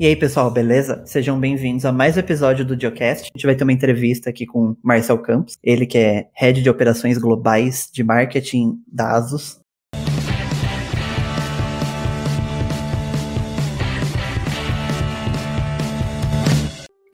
E aí, pessoal, beleza? Sejam bem-vindos a mais um episódio do Geocast. A gente vai ter uma entrevista aqui com Marcel Campos, ele que é Head de Operações Globais de Marketing da ASUS.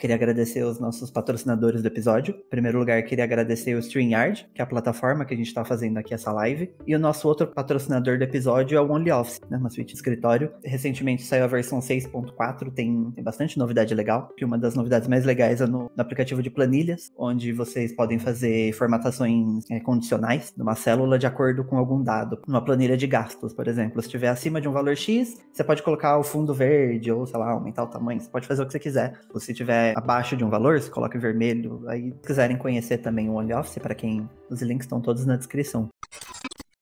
Queria agradecer os nossos patrocinadores do episódio. Em primeiro lugar, queria agradecer o StreamYard, que é a plataforma que a gente está fazendo aqui essa live. E o nosso outro patrocinador do episódio é o OnlyOffice, né, uma suíte de escritório. Recentemente saiu a versão 6.4, tem, tem bastante novidade legal. Que uma das novidades mais legais é no, no aplicativo de planilhas, onde vocês podem fazer formatações é, condicionais numa célula de acordo com algum dado. Numa planilha de gastos, por exemplo. Se estiver acima de um valor X, você pode colocar o fundo verde ou, sei lá, aumentar o tamanho. Você pode fazer o que você quiser. Ou se tiver abaixo de um valor, você coloca em vermelho. Aí, se quiserem conhecer também o OnlyOffice, para quem. Os links estão todos na descrição.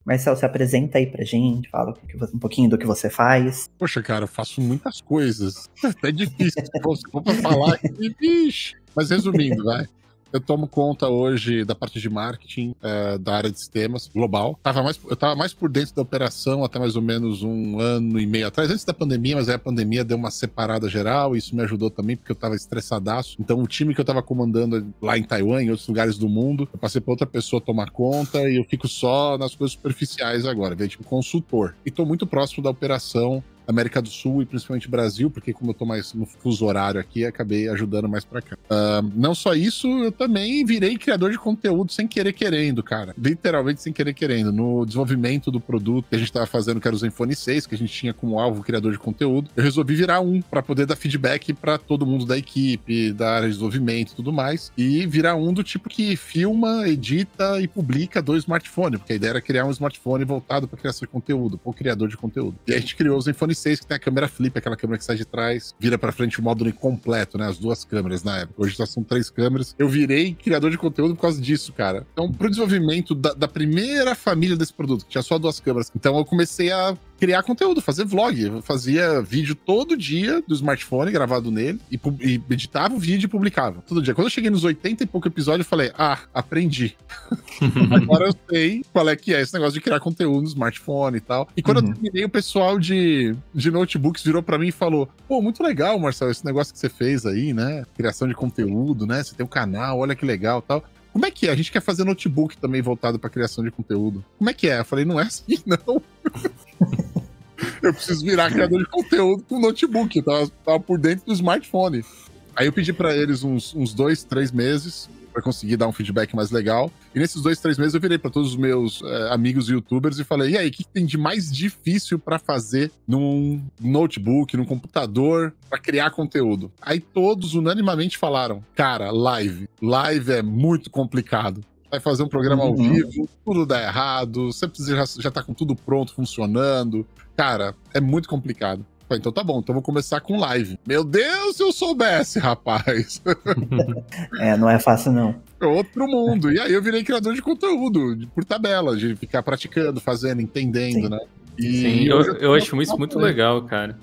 Marcel, se apresenta aí pra gente, fala um pouquinho do que você faz. Poxa, cara, eu faço muitas coisas. É difícil. Se pra falar aqui, bicho. Mas resumindo, vai. Eu tomo conta hoje da parte de marketing é, da área de sistemas global. Tava mais, eu estava mais por dentro da operação até mais ou menos um ano e meio atrás, antes da pandemia, mas aí a pandemia deu uma separada geral, e isso me ajudou também porque eu estava estressadaço. Então o time que eu estava comandando lá em Taiwan, em outros lugares do mundo, eu passei para outra pessoa tomar conta e eu fico só nas coisas superficiais agora, veio tipo consultor. E estou muito próximo da operação América do Sul e principalmente Brasil, porque como eu tô mais no fuso horário aqui, acabei ajudando mais para cá. Uh, não só isso, eu também virei criador de conteúdo sem querer querendo, cara. Literalmente sem querer querendo. No desenvolvimento do produto que a gente tava fazendo, que era o Zenfone 6, que a gente tinha como alvo criador de conteúdo, eu resolvi virar um para poder dar feedback para todo mundo da equipe, da área de desenvolvimento e tudo mais, e virar um do tipo que filma, edita e publica do smartphone, porque a ideia era criar um smartphone voltado para criação de conteúdo, ou criador de conteúdo. E a gente criou o Zenfone iPhone 6 que tem a câmera flip, aquela câmera que sai de trás, vira para frente o módulo incompleto, né? As duas câmeras na época. Hoje já são três câmeras. Eu virei criador de conteúdo por causa disso, cara. Então, pro desenvolvimento da, da primeira família desse produto, que tinha só duas câmeras, então eu comecei a criar conteúdo, fazer vlog. Eu fazia vídeo todo dia do smartphone gravado nele e, e editava o vídeo e publicava todo dia. Quando eu cheguei nos 80 e pouco episódios, eu falei: Ah, aprendi. Agora eu sei qual é que é esse negócio de criar conteúdo no smartphone e tal. E quando uhum. eu terminei, o pessoal de, de notebooks virou para mim e falou: Pô, muito legal, Marcelo, esse negócio que você fez aí, né? Criação de conteúdo, né? Você tem um canal, olha que legal tal. Como é que é? A gente quer fazer notebook também voltado para criação de conteúdo. Como é que é? Eu falei, não é assim, não. Eu preciso virar criador de conteúdo com notebook. Eu tava, tava por dentro do smartphone. Aí eu pedi para eles uns, uns dois, três meses para conseguir dar um feedback mais legal. E nesses dois, três meses eu virei para todos os meus é, amigos youtubers e falei: e aí, o que, tem de mais difícil para fazer num notebook, num computador, para criar conteúdo? Aí todos unanimamente falaram: cara, live. Live é muito complicado vai fazer um programa uhum. ao vivo, tudo dá errado, você precisa, já, já tá com tudo pronto, funcionando. Cara, é muito complicado. Então tá bom, então vou começar com live. Meu Deus, se eu soubesse, rapaz. é, não é fácil não. É outro mundo. E aí eu virei criador de conteúdo, por tabela, de ficar praticando, fazendo, entendendo, Sim. né? E Sim, eu, eu acho isso muito legal, cara.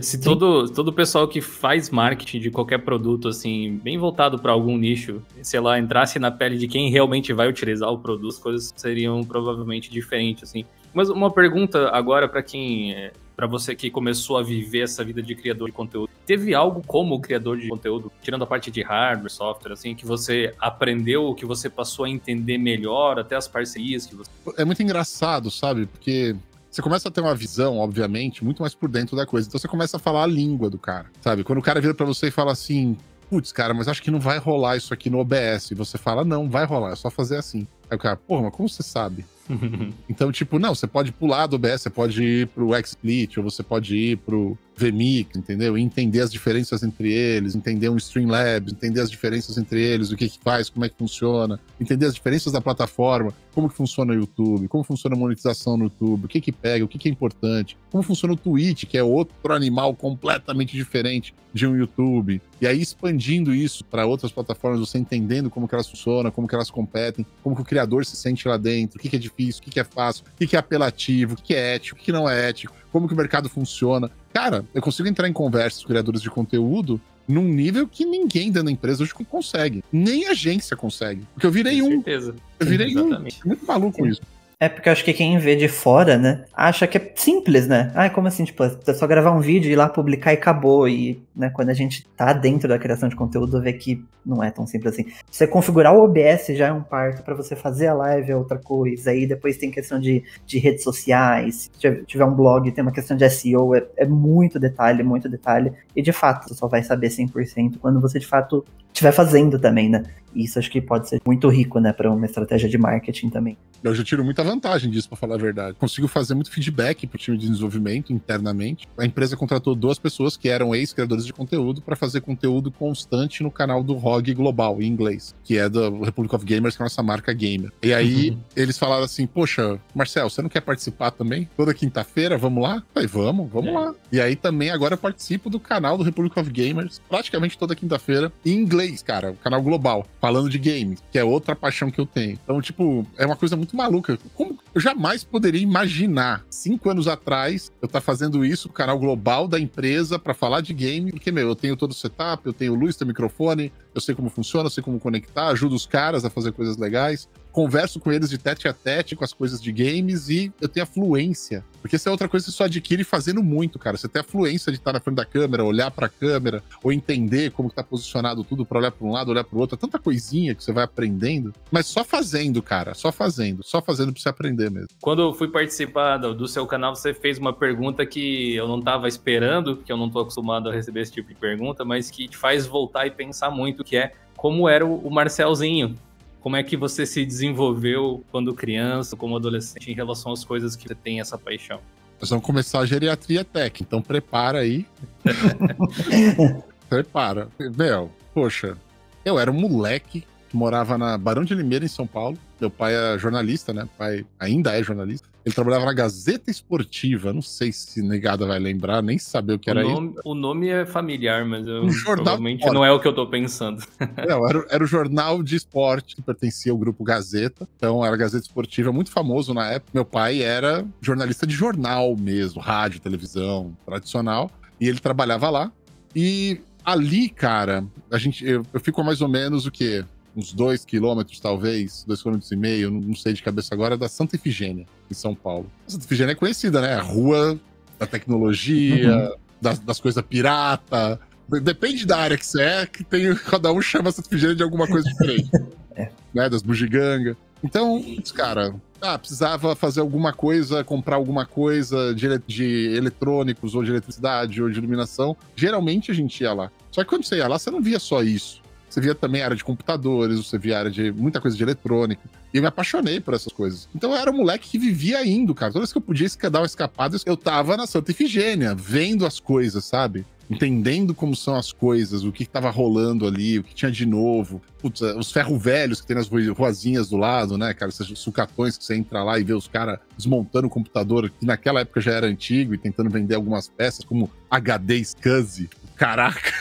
Se todo, todo o pessoal que faz marketing de qualquer produto, assim, bem voltado para algum nicho, sei lá, entrasse na pele de quem realmente vai utilizar o produto, as coisas seriam provavelmente diferentes, assim. Mas uma pergunta agora para quem é, para você que começou a viver essa vida de criador de conteúdo. Teve algo como criador de conteúdo, tirando a parte de hardware, software, assim, que você aprendeu, que você passou a entender melhor, até as parcerias que você. É muito engraçado, sabe? Porque você começa a ter uma visão, obviamente, muito mais por dentro da coisa. Então você começa a falar a língua do cara, sabe? Quando o cara vira para você e fala assim, putz, cara, mas acho que não vai rolar isso aqui no OBS. E você fala, não, vai rolar, é só fazer assim. Aí o cara, porra, mas como você sabe? então, tipo, não, você pode pular do OBS, você pode ir pro XSplit, ou você pode ir pro VMix, entendeu? E entender as diferenças entre eles, entender um Streamlabs, entender as diferenças entre eles, o que que faz, como é que funciona, entender as diferenças da plataforma, como que funciona o YouTube, como funciona a monetização no YouTube, o que que pega, o que que é importante, como funciona o Twitch, que é outro animal completamente diferente de um YouTube. E aí expandindo isso para outras plataformas, você entendendo como que elas funcionam, como que elas competem, como que o criador se sente lá dentro, o que que é difícil, o que que é fácil, o que que é apelativo, o que que é ético, o que que não é ético, como que o mercado funciona. Cara, eu consigo entrar em conversas com criadores de conteúdo num nível que ninguém dentro da empresa hoje consegue. Nem a agência consegue. Porque eu virei um. Certeza. Eu virei Sim, um. Muito maluco Sim. isso. É porque eu acho que quem vê de fora, né, acha que é simples, né? Ah, como assim? Tipo, é só gravar um vídeo, ir lá publicar e acabou. E, né, quando a gente tá dentro da criação de conteúdo, vê que não é tão simples assim. Você configurar o OBS já é um parto para você fazer a live é outra coisa. Aí depois tem questão de, de redes sociais. Se tiver um blog, tem uma questão de SEO. É, é muito detalhe, muito detalhe. E de fato, você só vai saber 100% quando você de fato estiver fazendo também, né? Isso acho que pode ser muito rico, né, para uma estratégia de marketing também. Eu já tiro muita vantagem disso, para falar a verdade. Consigo fazer muito feedback pro time de desenvolvimento internamente. A empresa contratou duas pessoas que eram ex-criadores de conteúdo para fazer conteúdo constante no canal do ROG Global, em inglês, que é do Republic of Gamers, que é a nossa marca gamer. E aí uhum. eles falaram assim: Poxa, Marcel, você não quer participar também? Toda quinta-feira, vamos lá? Eu falei, vamos, vamos é. lá. E aí também agora eu participo do canal do Republic of Gamers, praticamente toda quinta-feira, em inglês, cara, o canal global falando de games, que é outra paixão que eu tenho. Então, tipo, é uma coisa muito maluca. Como eu jamais poderia imaginar, cinco anos atrás, eu estar tá fazendo isso no canal global da empresa para falar de game, porque, meu, eu tenho todo o setup, eu tenho luz, tenho microfone, eu sei como funciona, eu sei como conectar, ajudo os caras a fazer coisas legais converso com eles de tete a tete com as coisas de games e eu tenho a fluência. Porque essa é outra coisa que você só adquire fazendo muito, cara. Você tem a fluência de estar na frente da câmera, olhar para a câmera, ou entender como está posicionado tudo para olhar para um lado, olhar para o outro. É tanta coisinha que você vai aprendendo, mas só fazendo, cara. Só fazendo. Só fazendo para você aprender mesmo. Quando eu fui participar do seu canal, você fez uma pergunta que eu não estava esperando, que eu não estou acostumado a receber esse tipo de pergunta, mas que te faz voltar e pensar muito, que é como era o Marcelzinho como é que você se desenvolveu quando criança, como adolescente, em relação às coisas que você tem essa paixão? Nós vamos começar a geriatria tech, então prepara aí. prepara. Meu, poxa, eu era um moleque que morava na Barão de Limeira, em São Paulo. Meu pai é jornalista, né? pai ainda é jornalista. Ele trabalhava na Gazeta Esportiva. Não sei se negada vai lembrar, nem saber o que o era nome, isso. O nome é familiar, mas eu, provavelmente não é o que eu tô pensando. Não, era, era o jornal de esporte que pertencia ao grupo Gazeta. Então era Gazeta Esportiva, muito famoso na época. Meu pai era jornalista de jornal mesmo, rádio, televisão, tradicional. E ele trabalhava lá. E ali, cara, a gente, eu, eu fico mais ou menos o quê? Uns dois quilômetros, talvez, dois quilômetros e meio, não sei de cabeça agora, da Santa Ifigênia, em São Paulo. A Santa Ifigênia é conhecida, né? A rua da tecnologia, uhum. das, das coisas pirata. Depende da área que você é, que tem, cada um chama Santa Ifigênia de alguma coisa diferente. é. né? Das bugigangas. Então, cara, ah, precisava fazer alguma coisa, comprar alguma coisa de, de eletrônicos, ou de eletricidade, ou de iluminação. Geralmente a gente ia lá. Só que quando você ia lá, você não via só isso. Você via também área de computadores, você via área de muita coisa de eletrônica. E eu me apaixonei por essas coisas. Então eu era um moleque que vivia indo, cara. Toda vez que eu podia dar uma escapada, eu tava na Santa Ifigênia, vendo as coisas, sabe? Entendendo como são as coisas, o que, estava rolando ali, o que tinha de novo. Putz, é, os ferro velhos que tem nas ruazinhas do lado, né, cara? Esses sucatões que você entra lá e vê os caras desmontando o computador, que naquela época já era antigo, e tentando vender algumas peças, como HD SCSI. Caraca!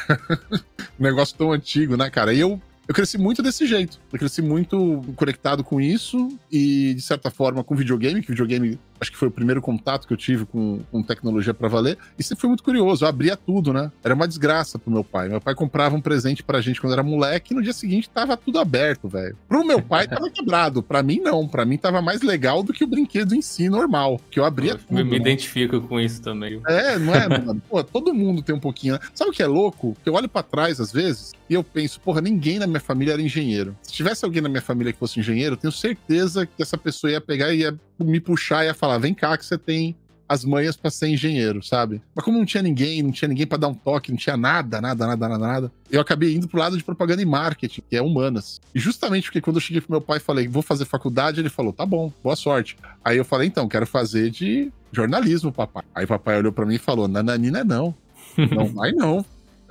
negócio tão antigo, né, cara? E eu, eu cresci muito desse jeito. Eu cresci muito conectado com isso e, de certa forma, com videogame, que videogame acho que foi o primeiro contato que eu tive com, com tecnologia para valer. E sempre foi muito curioso, eu abria tudo, né? Era uma desgraça pro meu pai. Meu pai comprava um presente pra gente quando era moleque e no dia seguinte tava tudo aberto, velho. Pro meu pai tava quebrado, pra mim não. Pra mim tava mais legal do que o brinquedo em si normal, que eu abria eu tudo. Me, me né? identifico com isso também. É, não é, mano? Pô, todo mundo tem um pouquinho, né? Sabe o que é louco? Eu olho para trás às vezes e eu penso, porra, ninguém na minha família era engenheiro. Se tivesse alguém na minha família que fosse engenheiro, eu tenho certeza que essa pessoa ia pegar e ia me puxar e ia falar: vem cá, que você tem as manhas para ser engenheiro, sabe? Mas como não tinha ninguém, não tinha ninguém para dar um toque, não tinha nada, nada, nada, nada, nada, eu acabei indo pro lado de propaganda e marketing, que é humanas. E justamente porque quando eu cheguei pro meu pai e falei, vou fazer faculdade, ele falou, tá bom, boa sorte. Aí eu falei, então, quero fazer de jornalismo, papai. Aí papai olhou para mim e falou, nananina não. Não vai não.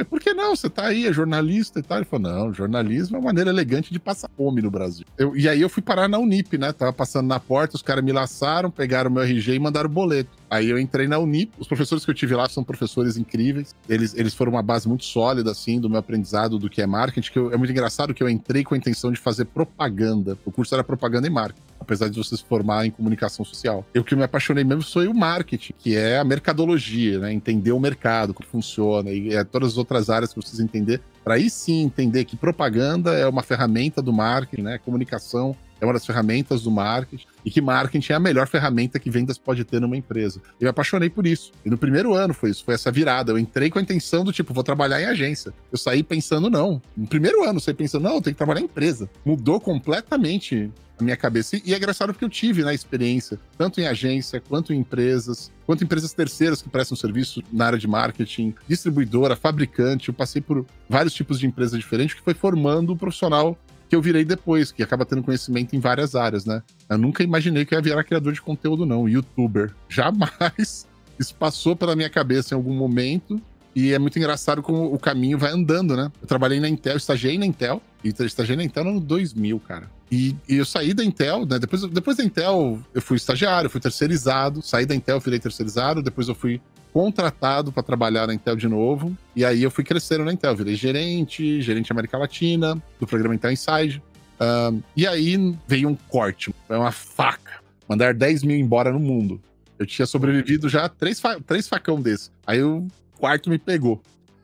Por que não? Você tá aí, é jornalista e tal. Ele falou: não, jornalismo é uma maneira elegante de passar fome no Brasil. Eu, e aí eu fui parar na Unip, né? Tava passando na porta, os caras me laçaram, pegaram meu RG e mandaram boleto. Aí eu entrei na Unip. Os professores que eu tive lá são professores incríveis. Eles, eles foram uma base muito sólida, assim, do meu aprendizado do que é marketing. Que eu, é muito engraçado que eu entrei com a intenção de fazer propaganda. O curso era propaganda e marketing, apesar de você se formar em comunicação social. Eu que me apaixonei mesmo foi o marketing, que é a mercadologia, né? Entender o mercado, como funciona, e é todas as outras áreas que você precisa entender para aí sim entender que propaganda é uma ferramenta do marketing, né? Comunicação é uma das ferramentas do marketing e que marketing é a melhor ferramenta que vendas pode ter numa empresa. Eu me apaixonei por isso. E no primeiro ano foi isso, foi essa virada. Eu entrei com a intenção do tipo, vou trabalhar em agência. Eu saí pensando, não. No primeiro ano, eu saí pensando, não, eu tenho que trabalhar em empresa. Mudou completamente minha cabeça. E é engraçado porque eu tive na né, experiência, tanto em agência, quanto em empresas, quanto em empresas terceiras que prestam serviço na área de marketing, distribuidora, fabricante. Eu passei por vários tipos de empresas diferentes que foi formando o profissional que eu virei depois, que acaba tendo conhecimento em várias áreas, né? Eu nunca imaginei que eu ia virar criador de conteúdo, não, youtuber. Jamais. Isso passou pela minha cabeça em algum momento. E é muito engraçado como o caminho vai andando, né? Eu trabalhei na Intel, estagiei na Intel, e estagiei na Intel no ano 2000, cara. E, e, eu saí da Intel, né? Depois, depois da Intel, eu fui estagiário, fui terceirizado. Saí da Intel, virei terceirizado. Depois eu fui contratado para trabalhar na Intel de novo. E aí eu fui crescendo na Intel, virei gerente, gerente América Latina, do programa Intel Inside. Um, e aí veio um corte, uma faca. Mandar 10 mil embora no mundo. Eu tinha sobrevivido já três, fa três facão desses. Aí o quarto me pegou.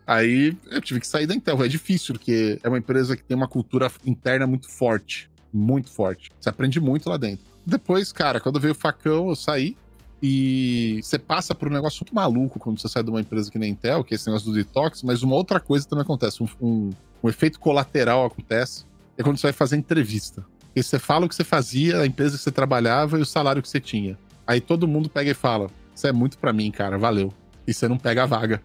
Aí eu tive que sair da Intel. É difícil, porque é uma empresa que tem uma cultura interna muito forte. Muito forte. Você aprende muito lá dentro. Depois, cara, quando veio o facão, eu saí. E você passa por um negócio muito maluco quando você sai de uma empresa que nem Intel, que é esse negócio do detox, mas uma outra coisa também acontece. Um, um, um efeito colateral acontece. É quando você vai fazer entrevista. E você fala o que você fazia, a empresa que você trabalhava e o salário que você tinha. Aí todo mundo pega e fala: Isso é muito para mim, cara, valeu. E você não pega a vaga.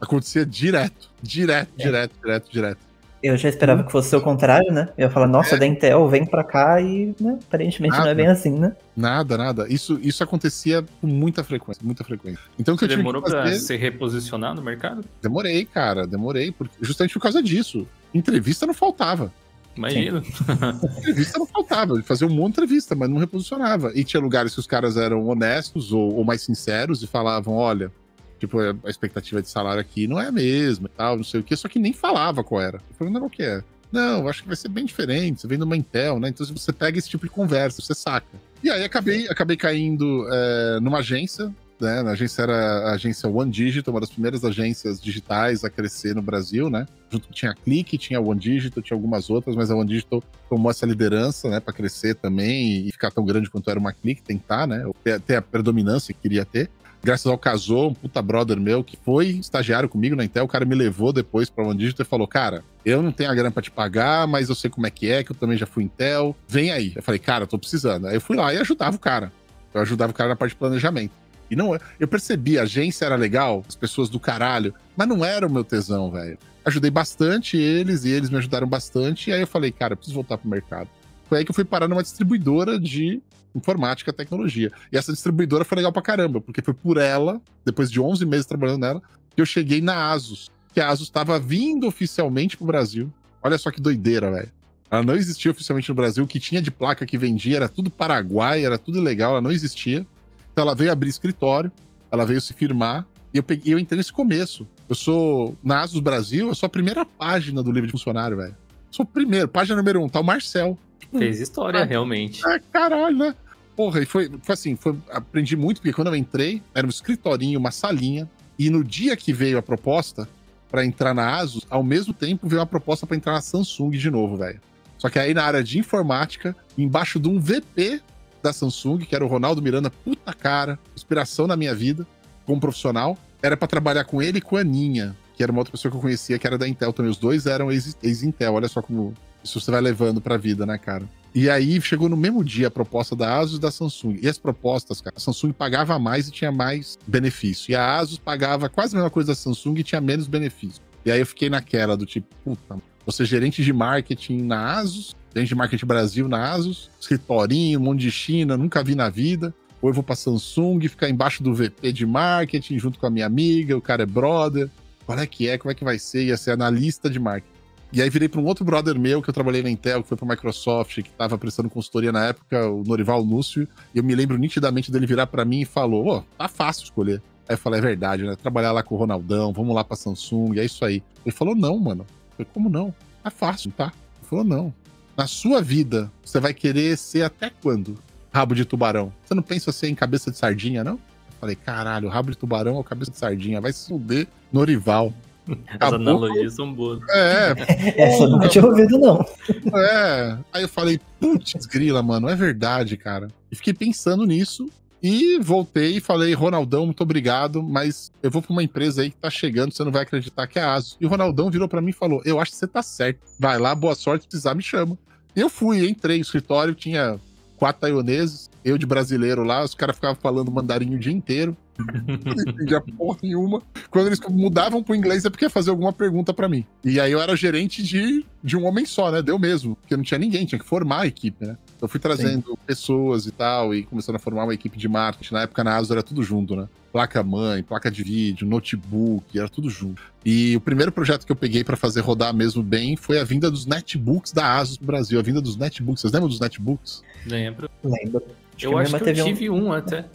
Acontecia direto, direto, é. direto, direto, direto. Eu já esperava que fosse o contrário, né? Eu ia falar, nossa, é. da Intel, vem pra cá e, né, aparentemente nada, não é bem assim, né? Nada, nada. Isso, isso acontecia com muita frequência, muita frequência. Então, Você demorou fazer... pra se reposicionar no mercado? Demorei, cara, demorei, porque, justamente por causa disso. Entrevista não faltava. Imagina. entrevista não faltava, fazia um monte de entrevista, mas não reposicionava. E tinha lugares que os caras eram honestos ou, ou mais sinceros e falavam: olha, Tipo, a expectativa de salário aqui não é a mesma e tal, não sei o que, só que nem falava qual era. Eu falei, não, qual que é? Não, acho que vai ser bem diferente. Você vem de uma Intel, né? Então você pega esse tipo de conversa, você saca. E aí acabei, acabei caindo é, numa agência, né? A agência era a agência One Digital, uma das primeiras agências digitais a crescer no Brasil, né? Junto tinha a Click, tinha a One Digital, tinha algumas outras, mas a One Digital tomou essa liderança, né, para crescer também e ficar tão grande quanto era uma Click, tentar, né? Ter, ter a predominância que queria ter graças ao Casou, um puta brother meu, que foi estagiário comigo na Intel, o cara me levou depois pra One Digital e falou, cara, eu não tenho a grana pra te pagar, mas eu sei como é que é, que eu também já fui Intel, vem aí. Eu falei, cara, tô precisando. Aí eu fui lá e ajudava o cara. Eu ajudava o cara na parte de planejamento. E não, eu percebi, a agência era legal, as pessoas do caralho, mas não era o meu tesão, velho. Ajudei bastante eles e eles me ajudaram bastante. E aí eu falei, cara, eu preciso voltar pro mercado. Foi aí que eu fui parar numa distribuidora de informática, tecnologia. E essa distribuidora foi legal pra caramba, porque foi por ela, depois de 11 meses trabalhando nela, que eu cheguei na Asus. Que a Asus estava vindo oficialmente pro Brasil. Olha só que doideira, velho. Ela não existia oficialmente no Brasil. O que tinha de placa que vendia era tudo Paraguai, era tudo legal, ela não existia. Então ela veio abrir escritório, ela veio se firmar. E eu, peguei, eu entrei nesse começo. Eu sou, na Asus Brasil, eu sou a primeira página do livro de funcionário, velho. Sou o primeiro, página número um, tá o Marcel. Fez história, ah, realmente. Ah, caralho, né? Porra, e foi, foi assim, foi, aprendi muito, porque quando eu entrei, era um escritorinho, uma salinha, e no dia que veio a proposta para entrar na Asus, ao mesmo tempo veio uma proposta para entrar na Samsung de novo, velho. Só que aí na área de informática, embaixo de um VP da Samsung, que era o Ronaldo Miranda, puta cara, inspiração na minha vida, como profissional, era para trabalhar com ele e com a Aninha, que era uma outra pessoa que eu conhecia, que era da Intel também. Os dois eram ex-Intel, olha só como isso você vai levando pra vida, né, cara? E aí chegou no mesmo dia a proposta da Asus e da Samsung. E as propostas, cara, a Samsung pagava mais e tinha mais benefício. E a Asus pagava quase a mesma coisa da Samsung e tinha menos benefício. E aí eu fiquei naquela do tipo, puta, você gerente de marketing na Asus, gerente de marketing Brasil na Asus, escritorinho, um monte de China, nunca vi na vida. Ou eu vou pra Samsung, ficar embaixo do VP de marketing, junto com a minha amiga, o cara é brother. Qual é que é? Como é que vai ser? Ia ser analista de marketing. E aí virei para um outro brother meu que eu trabalhei na Intel, que foi para Microsoft, que estava prestando consultoria na época, o Norival Núcio. E eu me lembro nitidamente dele virar para mim e falou: Ô, oh, tá fácil escolher. Aí eu falei: é verdade, né? Trabalhar lá com o Ronaldão, vamos lá para Samsung, é isso aí. Ele falou: não, mano. Eu falei: como não? Tá fácil, tá? Ele falou: não. Na sua vida, você vai querer ser até quando? Rabo de tubarão. Você não pensa ser em cabeça de sardinha, não? Eu falei: caralho, rabo de tubarão ou cabeça de sardinha? Vai se fuder, Norival. As analogias são boas. É, Essa eu nunca tinha ouvido, não. é. Aí eu falei, putz, grila, mano, é verdade, cara. E fiquei pensando nisso. E voltei e falei, Ronaldão, muito obrigado, mas eu vou pra uma empresa aí que tá chegando, você não vai acreditar que é a ASUS. E o Ronaldão virou pra mim e falou: Eu acho que você tá certo. Vai lá, boa sorte, se precisar, me chama. Eu fui, entrei no escritório, tinha quatro taiwaneses, eu de brasileiro lá, os caras ficavam falando mandarim o dia inteiro. Não entendia porra nenhuma. Quando eles mudavam pro inglês é porque ia fazer alguma pergunta pra mim. E aí eu era gerente de, de um homem só, né? Deu mesmo. Porque não tinha ninguém, tinha que formar a equipe, né? Eu fui trazendo pessoas e tal, e começando a formar uma equipe de marketing. Na época na ASUS era tudo junto, né? Placa mãe, placa de vídeo, notebook, era tudo junto. E o primeiro projeto que eu peguei pra fazer rodar mesmo bem foi a vinda dos netbooks da ASUS pro Brasil. A vinda dos netbooks. Vocês lembram dos netbooks? Lembro. Lembro. Acho eu acho que eu teve um- tive um até.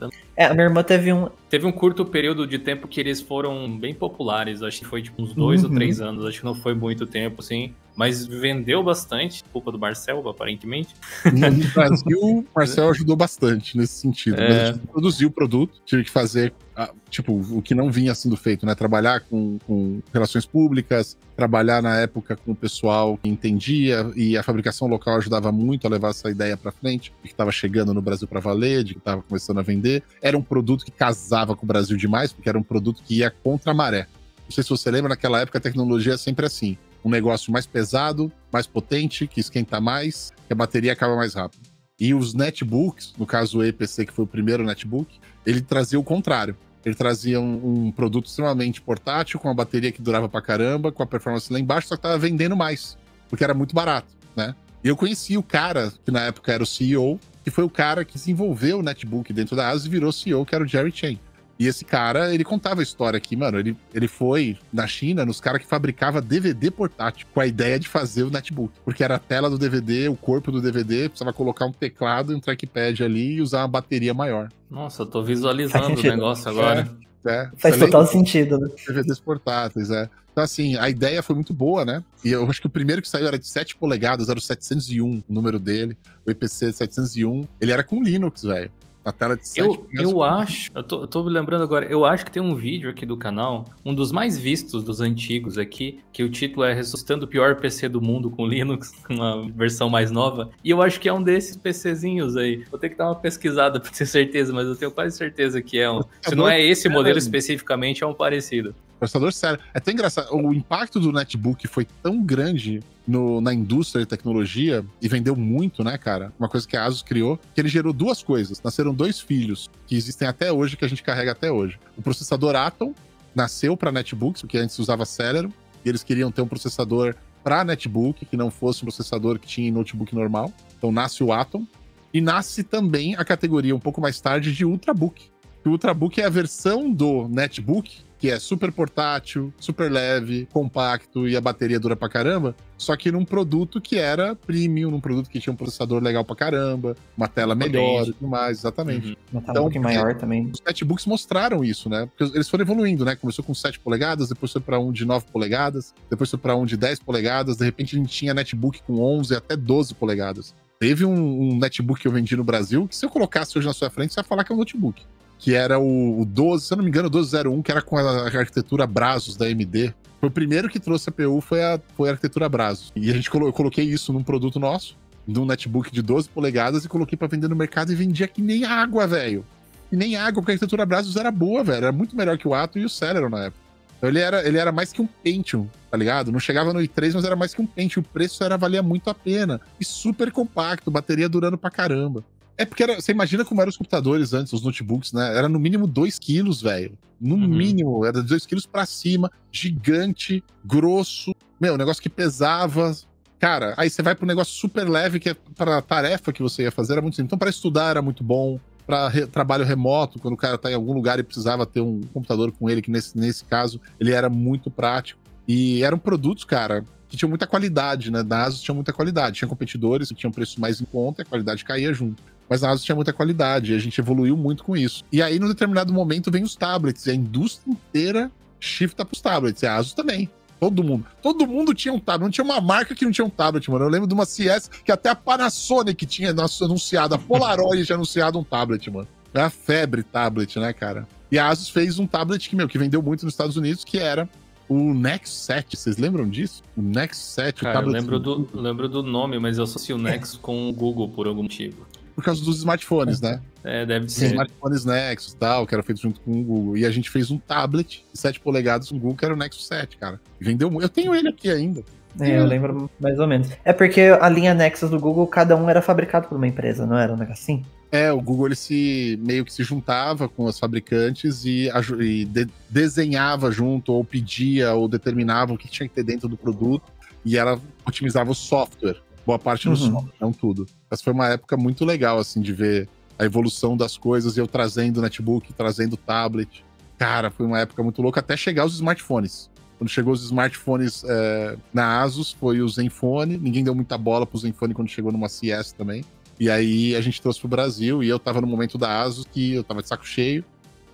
É, a minha irmã teve um. Teve um curto período de tempo que eles foram bem populares. Acho que foi tipo uns dois Uhum. ou três anos. Acho que não foi muito tempo, assim. Mas vendeu bastante. Culpa do Marcel, aparentemente. No Brasil, o Marcel ajudou bastante nesse sentido. Mas É. a gente produziu o produto, tive que fazer, ah, tipo, o que não vinha sendo feito, né? Trabalhar com, com relações públicas, trabalhar na época com o pessoal que entendia, e a fabricação local ajudava muito a levar essa ideia para frente, de que estava chegando no Brasil para valer, de que estava começando a vender. Era um produto que casava com o Brasil demais, porque era um produto que ia contra a maré. Não sei se você lembra, naquela época a tecnologia é sempre assim. Um negócio mais pesado, mais potente, que esquenta mais, que a bateria acaba mais rápido. E os netbooks, no caso o EPC, que foi o primeiro netbook, ele trazia o contrário. Ele trazia um, um produto extremamente portátil, com uma bateria que durava pra caramba, com a performance lá embaixo, só que tava vendendo mais, porque era muito barato, né? E eu conheci o cara, que na época era o CEO, que foi o cara que desenvolveu o netbook dentro da ASUS e virou CEO, que era o Jerry Chen. E esse cara, ele contava a história aqui, mano. Ele, ele foi na China, nos caras que fabricava DVD portátil, com a ideia de fazer o netbook. Porque era a tela do DVD, o corpo do DVD, precisava colocar um teclado e um trackpad ali e usar uma bateria maior. Nossa, eu tô visualizando o sentido. negócio agora. Né? Faz Você total sentido, né? DVDs portáteis, é. Então, assim, a ideia foi muito boa, né? E eu acho que o primeiro que saiu era de 7 polegadas, era o 701, o número dele, o EPC 701. Ele era com Linux, velho. Na tela de 7 Eu, eu acho, eu tô, eu tô me lembrando agora, eu acho que tem um vídeo aqui do canal, um dos mais vistos dos antigos aqui, que o título é Ressuscitando o pior PC do mundo com Linux, uma versão mais nova. E eu acho que é um desses PCzinhos aí. Vou ter que dar uma pesquisada pra ter certeza, mas eu tenho quase certeza que é um. Se não é esse modelo especificamente, é um parecido. Processador sério. É tão engraçado. O impacto do netbook foi tão grande no- na indústria de tecnologia e vendeu muito, né, cara? Uma coisa que a Asus criou, que ele gerou duas coisas. Nasceram dois filhos que existem até hoje, que a gente carrega até hoje. O processador Atom nasceu para netbooks, porque antes usava Celeron, e eles queriam ter um processador para netbook, que não fosse um processador que tinha em notebook normal. Então nasce o Atom. E nasce também a categoria um pouco mais tarde de Ultrabook. O Ultrabook é a versão do netbook que é super portátil, super leve, compacto e a bateria dura pra caramba, só que num produto que era premium, num produto que tinha um processador legal pra caramba, uma tela melhor e tudo mais, exatamente. Uhum. Uma tela Então, um pouquinho maior também. Os netbooks mostraram isso, né? Porque eles foram evoluindo, né? Começou com 7 polegadas, depois foi pra um de 9 polegadas, depois foi pra um de 10 polegadas, de repente a gente tinha netbook com 11 até 12 polegadas. Teve um, um netbook que eu vendi no Brasil, que se eu colocasse hoje na sua frente, você ia falar que é um notebook. Que era o, o 12, se eu não me engano, o 1201, que era com a arquitetura Brazos da AMD. Foi o primeiro que trouxe a PU, foi a, foi a arquitetura Brazos. E a gente colo, eu coloquei isso num produto nosso, num netbook de 12 polegadas, e coloquei pra vender no mercado e vendia que nem água, velho. E nem água, porque a arquitetura Brazos era boa, velho. Era muito melhor que o Atom e o Celeron na época. Então ele era, ele era mais que um Pentium, tá ligado? Não chegava no i3, mas era mais que um Pentium. O preço era valia muito a pena. E super compacto, bateria durando pra caramba. É porque era- você imagina como eram os computadores antes, os notebooks, né? Era no mínimo 2 quilos, velho. No Uhum. mínimo, era 2 quilos pra cima, gigante, grosso. Meu, negócio que pesava. Cara, aí você vai pro negócio super leve, que é pra tarefa que você ia fazer, era muito simples. Então, pra estudar era muito bom. Pra re- trabalho remoto, quando o cara tá em algum lugar e precisava ter um computador com ele, que nesse, nesse caso ele era muito prático. E eram produtos, cara, que tinham muita qualidade, né? Da Asus tinha muita qualidade. Tinha competidores que tinham preço mais em conta e a qualidade caía junto. Mas a Asus tinha muita qualidade e a gente evoluiu muito com isso. E aí, num determinado momento, vem os tablets. E a indústria inteira shifta pros tablets. E a Asus também. Todo mundo. Todo mundo tinha um tablet. Não tinha uma marca que não tinha um tablet, mano. Eu lembro de uma CS que até a Panasonic tinha anunciado. A Polaroid tinha anunciado um tablet, mano. É a febre tablet, né, cara? E a Asus fez um tablet que, meu, que vendeu muito nos Estados Unidos, que era o Nexus 7, vocês lembram disso? O Nexus 7, Cara, eu lembro do, lembro do nome, mas eu associo o Nexus com o Google por algum motivo. Por causa dos smartphones, né? É, deve Os ser. smartphones Nexus e tal, que era feito junto com o Google. E a gente fez um tablet de 7 polegadas com o Google, que era o Nexus 7, cara. Vendeu muito. Eu tenho ele aqui ainda. É, eu lembro mais ou menos. É porque a linha Nexus do Google, cada um era fabricado por uma empresa, não era um negócio assim? É, o Google ele se meio que se juntava com os fabricantes e, e de- desenhava junto, ou pedia, ou determinava o que tinha que ter dentro do produto, e ela otimizava o software, boa parte do Uhum. software, não tudo. Essa foi uma época muito legal, assim, de ver a evolução das coisas, eu trazendo netbook, trazendo tablet. Cara, foi uma época muito louca, até chegar os smartphones. Quando chegou os smartphones é, na Asus, foi o Zenfone. Ninguém deu muita bola pro Zenfone quando chegou numa CS também. E aí a gente trouxe pro Brasil e eu tava no momento da Asus que eu tava de saco cheio.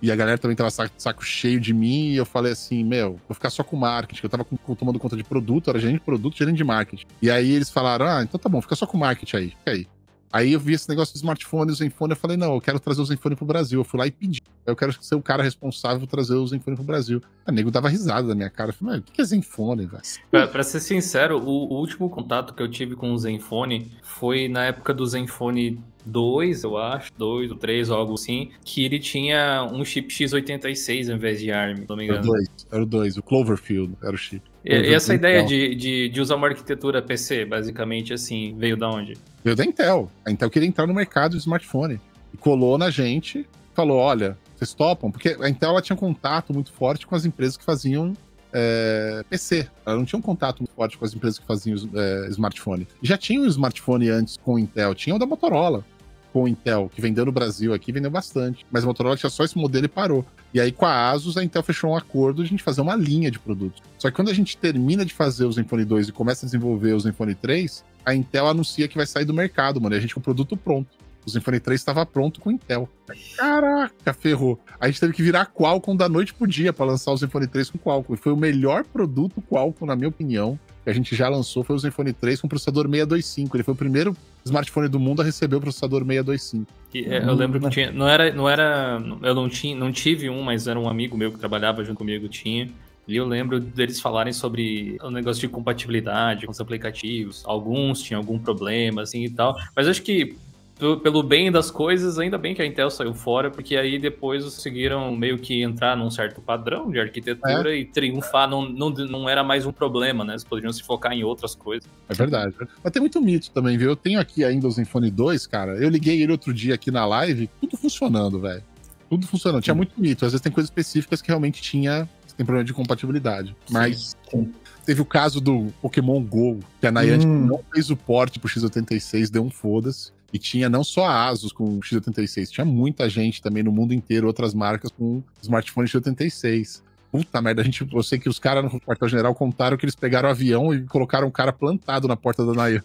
E a galera também tava sa- de saco cheio de mim. E eu falei assim: Meu, vou ficar só com marketing. que Eu tava com- com- tomando conta de produto, era gerente de produto, gerente de marketing. E aí eles falaram: Ah, então tá bom, fica só com marketing aí, fica aí. Aí eu vi esse negócio do smartphone, o Zenfone, eu falei, não, eu quero trazer o Zenfone pro Brasil. Eu fui lá e pedi. Eu quero ser o cara responsável por trazer o Zenfone pro Brasil. A nego dava risada da minha cara. Eu falei, mas o que é Zenfone, velho? Pra, pra ser sincero, o, o último contato que eu tive com o Zenfone foi na época do Zenfone 2, eu acho, 2 ou 3 ou algo assim, que ele tinha um chip x86 ao invés de ARM, se não me Era o engano. 2, era o 2, o Cloverfield era o chip. E, essa ideia Então. de, de, de usar uma arquitetura PC, basicamente, assim, veio da onde? Veio da Intel. A Intel queria entrar no mercado de smartphone. E colou na gente, falou: olha, vocês topam? Porque a Intel ela tinha um contato muito forte com as empresas que faziam é, PC. Ela não tinha um contato muito forte com as empresas que faziam é, smartphone. Já tinha um smartphone antes com o Intel, tinha o da Motorola com Intel, que vendeu no Brasil aqui, vendeu bastante. Mas a Motorola tinha só esse modelo e parou. E aí, com a Asus, a Intel fechou um acordo de a gente fazer uma linha de produtos. Só que quando a gente termina de fazer o Zenfone 2 e começa a desenvolver o Zenfone 3, a Intel anuncia que vai sair do mercado, mano. E a gente com o produto pronto. O Zenfone 3 estava pronto com Intel. Caraca, ferrou. A gente teve que virar Qualcomm da noite pro dia para lançar o Zenfone 3 com Qualcomm. E foi o melhor produto Qualcomm, na minha opinião, que a gente já lançou, foi o Zenfone 3 com processador 625. Ele foi o primeiro smartphone do mundo a receber o processador 625. Que, é, eu lembro que tinha. Não era. Não era eu não, tinha, não tive um, mas era um amigo meu que trabalhava junto comigo, tinha. E eu lembro deles falarem sobre o negócio de compatibilidade com os aplicativos. Alguns tinham algum problema, assim e tal. Mas acho que, pelo, bem das coisas, ainda bem que a Intel saiu fora, porque aí depois conseguiram meio que entrar num certo padrão de arquitetura e triunfar. Não, não, não era mais um problema, né? Eles poderiam se focar em outras coisas. É verdade. Mas tem muito mito também, viu? Eu tenho aqui ainda o Zenfone 2, cara. Eu liguei ele outro dia aqui na live, tudo funcionando, velho. Tudo funcionando. Tinha muito mito. Às vezes tem coisas específicas que realmente tinha. Tem problema de compatibilidade. Mas sim. teve o caso do Pokémon GO, que a Niantic Hum. não fez o porte pro X86, deu um foda-se. E tinha não só a Asus com o X86, tinha muita gente também no mundo inteiro, outras marcas com smartphone X86. Puta merda, a gente, eu sei que os caras no quartel-general contaram que eles pegaram o avião e colocaram um cara plantado na porta da. Mas,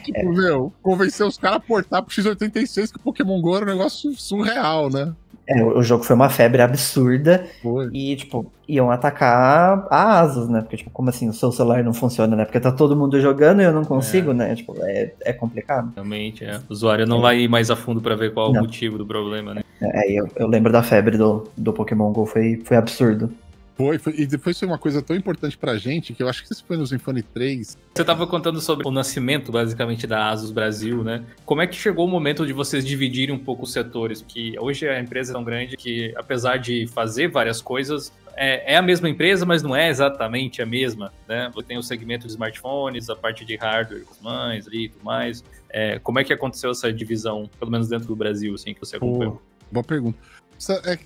tipo, meu, convencer os caras a portar pro X86 que o Pokémon GO era um negócio surreal, né? É, o o jogo foi uma febre absurda Foi. e, tipo, iam atacar a Asus, né? Porque, tipo, como assim, o seu celular não funciona, né? Porque tá todo mundo jogando e eu não consigo, né? Tipo, é, é complicado. Realmente, é. O usuário não vai ir mais a fundo pra ver qual é o Não. motivo do problema, né? É, eu, eu lembro da febre do, do Pokémon GO, foi, foi absurdo. Foi, foi. E depois foi uma coisa tão importante pra gente que eu acho que isso foi no Zenfone 3. Você estava contando sobre o nascimento, basicamente, da Asus Brasil, né? Como é que chegou o momento de vocês dividirem um pouco os setores? Porque hoje a empresa é tão grande que, apesar de fazer várias coisas, é, é a mesma empresa, mas não é exatamente a mesma, né? Você tem o segmento de smartphones, a parte de hardware com mães ali e tudo mais. É, como é que aconteceu essa divisão, pelo menos dentro do Brasil, assim, que você acompanhou? Pô, boa pergunta. É,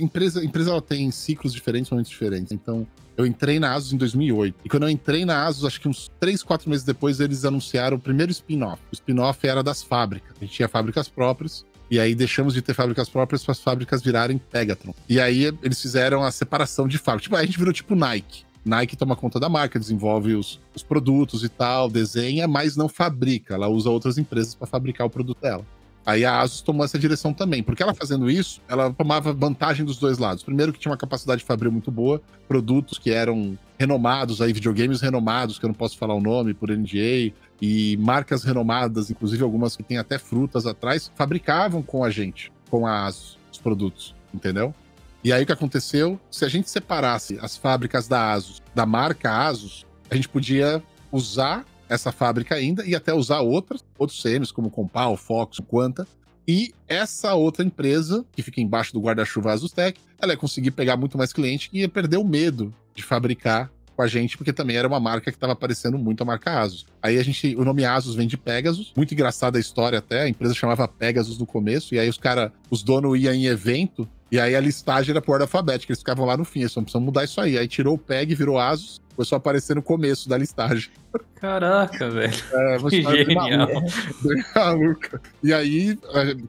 empresa, empresa ela tem ciclos diferentes, momentos diferentes. Então, eu entrei na Asus em 2008. E quando eu entrei na Asus, acho que uns 3, 4 meses depois, eles anunciaram o primeiro spin-off. O spin-off era das fábricas. A gente tinha fábricas próprias. E aí deixamos de ter fábricas próprias para as fábricas virarem Pegatron. E aí eles fizeram a separação de fábrica. Tipo, a gente virou tipo Nike. Nike toma conta da marca, desenvolve os, os produtos e tal, desenha, mas não fabrica. Ela usa outras empresas para fabricar o produto dela. Aí a Asus tomou essa direção também, porque ela fazendo isso, ela tomava vantagem dos dois lados. Primeiro que tinha uma capacidade de fabril muito boa, produtos que eram renomados, aí videogames renomados, que eu não posso falar o nome por NDA, e marcas renomadas, inclusive algumas que têm até frutas atrás, fabricavam com a gente, com a Asus, os produtos, entendeu? E aí o que aconteceu? Se a gente separasse as fábricas da Asus, da marca Asus, a gente podia usar essa fábrica ainda e até usar outras, outros CMs como Compal, Fox, Quanta. E essa outra empresa, que fica embaixo do guarda-chuva Tech, ela ia conseguir pegar muito mais cliente e ia perder o medo de fabricar com a gente, porque também era uma marca que estava aparecendo muito a marca Asus. Aí a gente, o nome Asus vem de Pegasus, muito engraçada a história até, a empresa chamava Pegasus no começo, e aí os caras, os donos iam em evento, e aí a listagem era por ordem alfabética, eles ficavam lá no fim, eles precisam mudar isso aí. Aí tirou o PEG, virou Asus, foi só aparecer no começo da listagem. Caraca, velho. É, que genial. Maluca. E aí,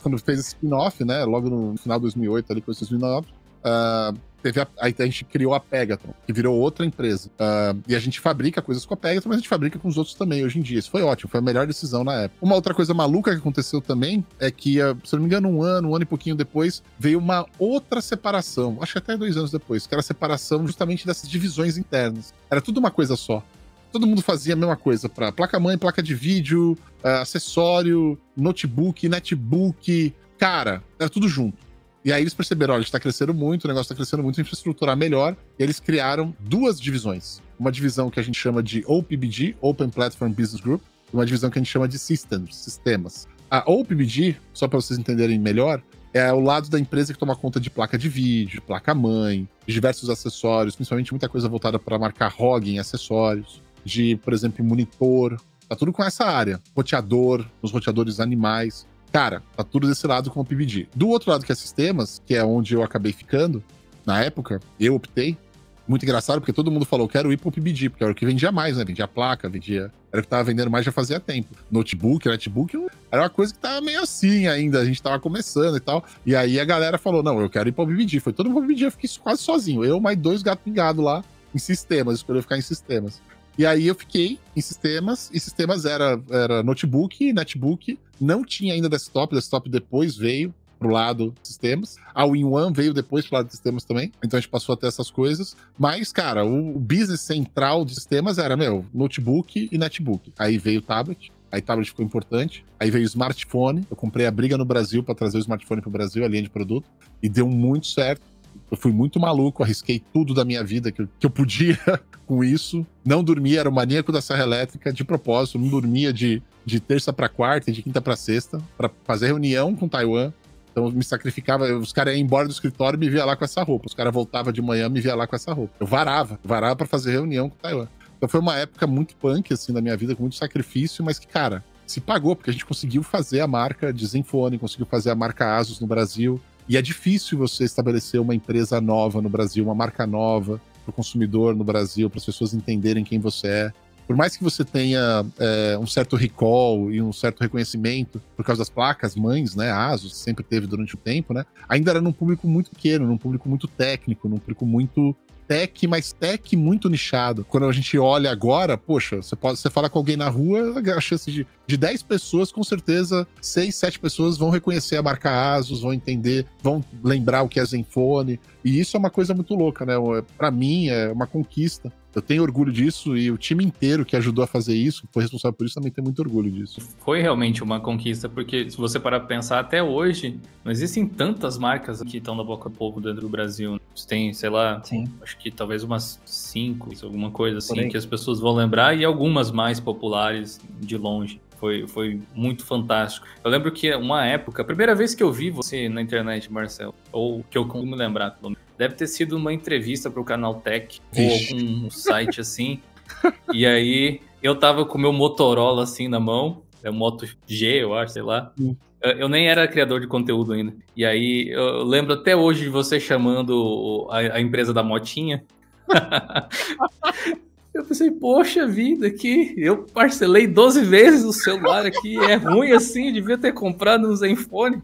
quando fez esse spin-off, né, logo no final de 2008, ali com esse 2009, uh, teve a, aí a gente criou a Pegatron, que virou outra empresa. Uh, e a gente fabrica coisas com a Pegatron, mas a gente fabrica com os outros também hoje em dia. Isso foi ótimo, foi a melhor decisão na época. Uma outra coisa maluca que aconteceu também é que, uh, se não me engano, um ano, um ano e pouquinho depois, veio uma outra separação, acho que até dois anos depois, que era a separação justamente dessas divisões internas. Era tudo uma coisa só todo mundo fazia a mesma coisa para placa-mãe, placa de vídeo, uh, acessório, notebook, netbook. Cara, era tudo junto. E aí eles perceberam, olha, a gente tá crescendo muito, o negócio tá crescendo muito, infraestruturar melhor. E eles criaram duas divisões. Uma divisão que a gente chama de OPBG, Open Platform Business Group, e uma divisão que a gente chama de Systems, Sistemas. A OPBG, só para vocês entenderem melhor, é o lado da empresa que toma conta de placa de vídeo, placa-mãe, de diversos acessórios, principalmente muita coisa voltada para marcar ROG em acessórios, de, por exemplo, monitor, tá tudo com essa área. Roteador, os roteadores animais. Cara, tá tudo desse lado com o PBD. Do outro lado, que é sistemas, que é onde eu acabei ficando, na época, eu optei. Muito engraçado, porque todo mundo falou, quero ir pro PBD, porque era o que vendia mais, né? Vendia placa, vendia. Era o que tava vendendo mais já fazia tempo. Notebook, netbook, era uma coisa que tava meio assim ainda, a gente tava começando e tal. E aí a galera falou, não, eu quero ir pro PBD. Foi todo mundo pro PBD, eu fiquei quase sozinho. Eu, mais dois gatos pingados lá em sistemas, escolheu ficar em sistemas. E aí eu fiquei em sistemas, e sistemas era, era notebook, netbook, não tinha ainda desktop, desktop depois veio pro lado sistemas. A Win1 veio depois pro lado de sistemas também. Então a gente passou até essas coisas. Mas, cara, o business central de sistemas era, meu, notebook e netbook. Aí veio o tablet. Aí tablet ficou importante. Aí veio o smartphone. Eu comprei a briga no Brasil para trazer o smartphone pro Brasil, a linha de produto. E deu muito certo. Eu fui muito maluco, arrisquei tudo da minha vida que eu, que eu podia com isso. Não dormia, era o maníaco da Serra Elétrica, de propósito, não dormia de, de terça para quarta e de quinta para sexta, para fazer reunião com Taiwan. Então eu me sacrificava, os caras iam embora do escritório e me via lá com essa roupa. Os caras voltavam de manhã e me via lá com essa roupa. Eu varava, varava para fazer reunião com Taiwan. Então foi uma época muito punk, assim, da minha vida, com muito sacrifício, mas que, cara, se pagou, porque a gente conseguiu fazer a marca de Zenfone, conseguiu fazer a marca Asus no Brasil. E é difícil você estabelecer uma empresa nova no Brasil, uma marca nova para o consumidor no Brasil, para as pessoas entenderem quem você é. Por mais que você tenha é, um certo recall e um certo reconhecimento por causa das placas mães, né, ASUS, sempre teve durante o tempo, né, ainda era num público muito pequeno, num público muito técnico, num público muito tech, mas tech muito nichado. Quando a gente olha agora, poxa, você pode você fala com alguém na rua, a chance de, de 10 pessoas, com certeza, 6, 7 pessoas vão reconhecer a marca Asus, vão entender, vão lembrar o que é Zenfone. E isso é uma coisa muito louca, né? Para mim, é uma conquista eu tenho orgulho disso e o time inteiro que ajudou a fazer isso, que foi responsável por isso, também tem muito orgulho disso. Foi realmente uma conquista, porque se você parar pra pensar, até hoje, não existem tantas marcas que estão na boca do povo dentro do Brasil. Você tem, sei lá, Sim. acho que talvez umas cinco, alguma coisa assim, que as pessoas vão lembrar, e algumas mais populares de longe. Foi, foi muito fantástico. Eu lembro que uma época, a primeira vez que eu vi você na internet, Marcelo, ou que eu me lembrar, pelo menos, Deve ter sido uma entrevista para o canal Tech ou algum site assim. e aí eu tava com meu Motorola assim na mão, é Moto G, eu acho, sei lá. Hum. Eu nem era criador de conteúdo ainda. E aí eu lembro até hoje de você chamando a, a empresa da motinha. eu pensei, poxa vida, que eu parcelei 12 vezes o celular aqui, é ruim assim, devia ter comprado um Zenfone.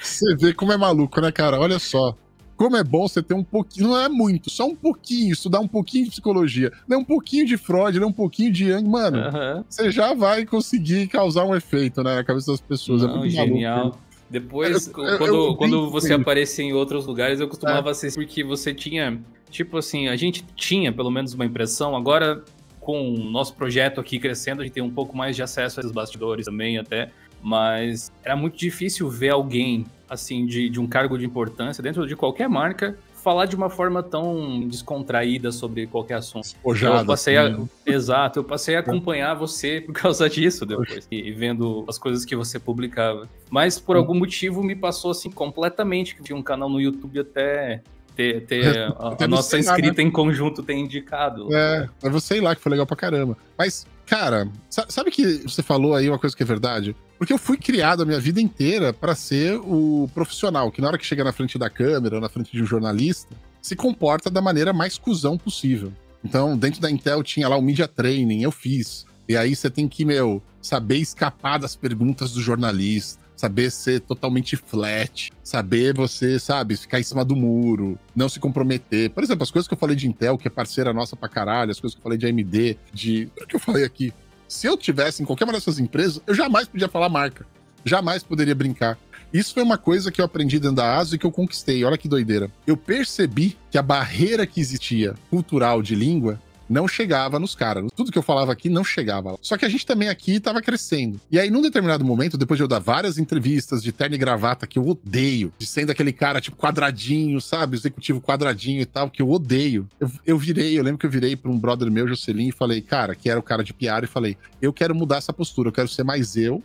Você vê como é maluco, né, cara? Olha só. Como é bom você ter um pouquinho, não é muito, só um pouquinho, estudar um pouquinho de psicologia, não um pouquinho de Freud, não um pouquinho de Young, mano, uhum. você já vai conseguir causar um efeito né, na cabeça das pessoas. É não, é genial. Maluco. Depois, eu, quando, eu, eu, quando você aparecia em outros lugares, eu costumava é. assistir porque você tinha, tipo assim, a gente tinha pelo menos uma impressão, agora com o nosso projeto aqui crescendo, a gente tem um pouco mais de acesso a esses bastidores também até. mas era muito difícil ver alguém, assim, de, de um cargo de importância dentro de qualquer marca falar de uma forma tão descontraída sobre qualquer assunto. Ojado, eu passei a... assim. Exato, eu passei a acompanhar você por causa disso depois, e vendo as coisas que você publicava. Mas por algum motivo me passou assim completamente, que tinha um canal no YouTube até ter, ter a, Até a nossa você lá, inscrita em conjunto ter indicado. É, mas você ir lá, que foi legal pra caramba. Mas, cara, sa- sabe que você falou aí uma coisa que é verdade? Porque eu fui criado a minha vida inteira pra ser o profissional, que na hora que chega na frente da câmera, ou na frente de um jornalista, se comporta da maneira mais cuzão possível. Então, dentro da Intel tinha lá o Media Training, eu fiz. E aí você tem que, meu, saber escapar das perguntas do jornalista, saber ser totalmente flat, saber você, sabe, ficar em cima do muro, não se comprometer. Por exemplo, as coisas que eu falei de Intel, que é parceira nossa pra caralho, as coisas que eu falei de AMD, de. O que eu falei aqui? Se eu tivesse em qualquer uma dessas empresas, eu jamais podia falar marca. Jamais poderia brincar. Isso foi uma coisa que eu aprendi dentro da ASO e que eu conquistei. Olha que doideira. Eu percebi que a barreira que existia cultural de língua não chegava nos caras. Tudo que eu falava aqui não chegava lá. Só que a gente também aqui tava crescendo. E aí, num determinado momento, depois de eu dar várias entrevistas de terno e gravata que eu odeio, de sendo aquele cara, tipo, quadradinho, sabe? Executivo quadradinho e tal, que eu odeio. Eu, eu virei, eu lembro que eu virei pra um brother meu, Jocelyn, e falei, cara, que era o cara de PR, e falei, eu quero mudar essa postura, eu quero ser mais eu.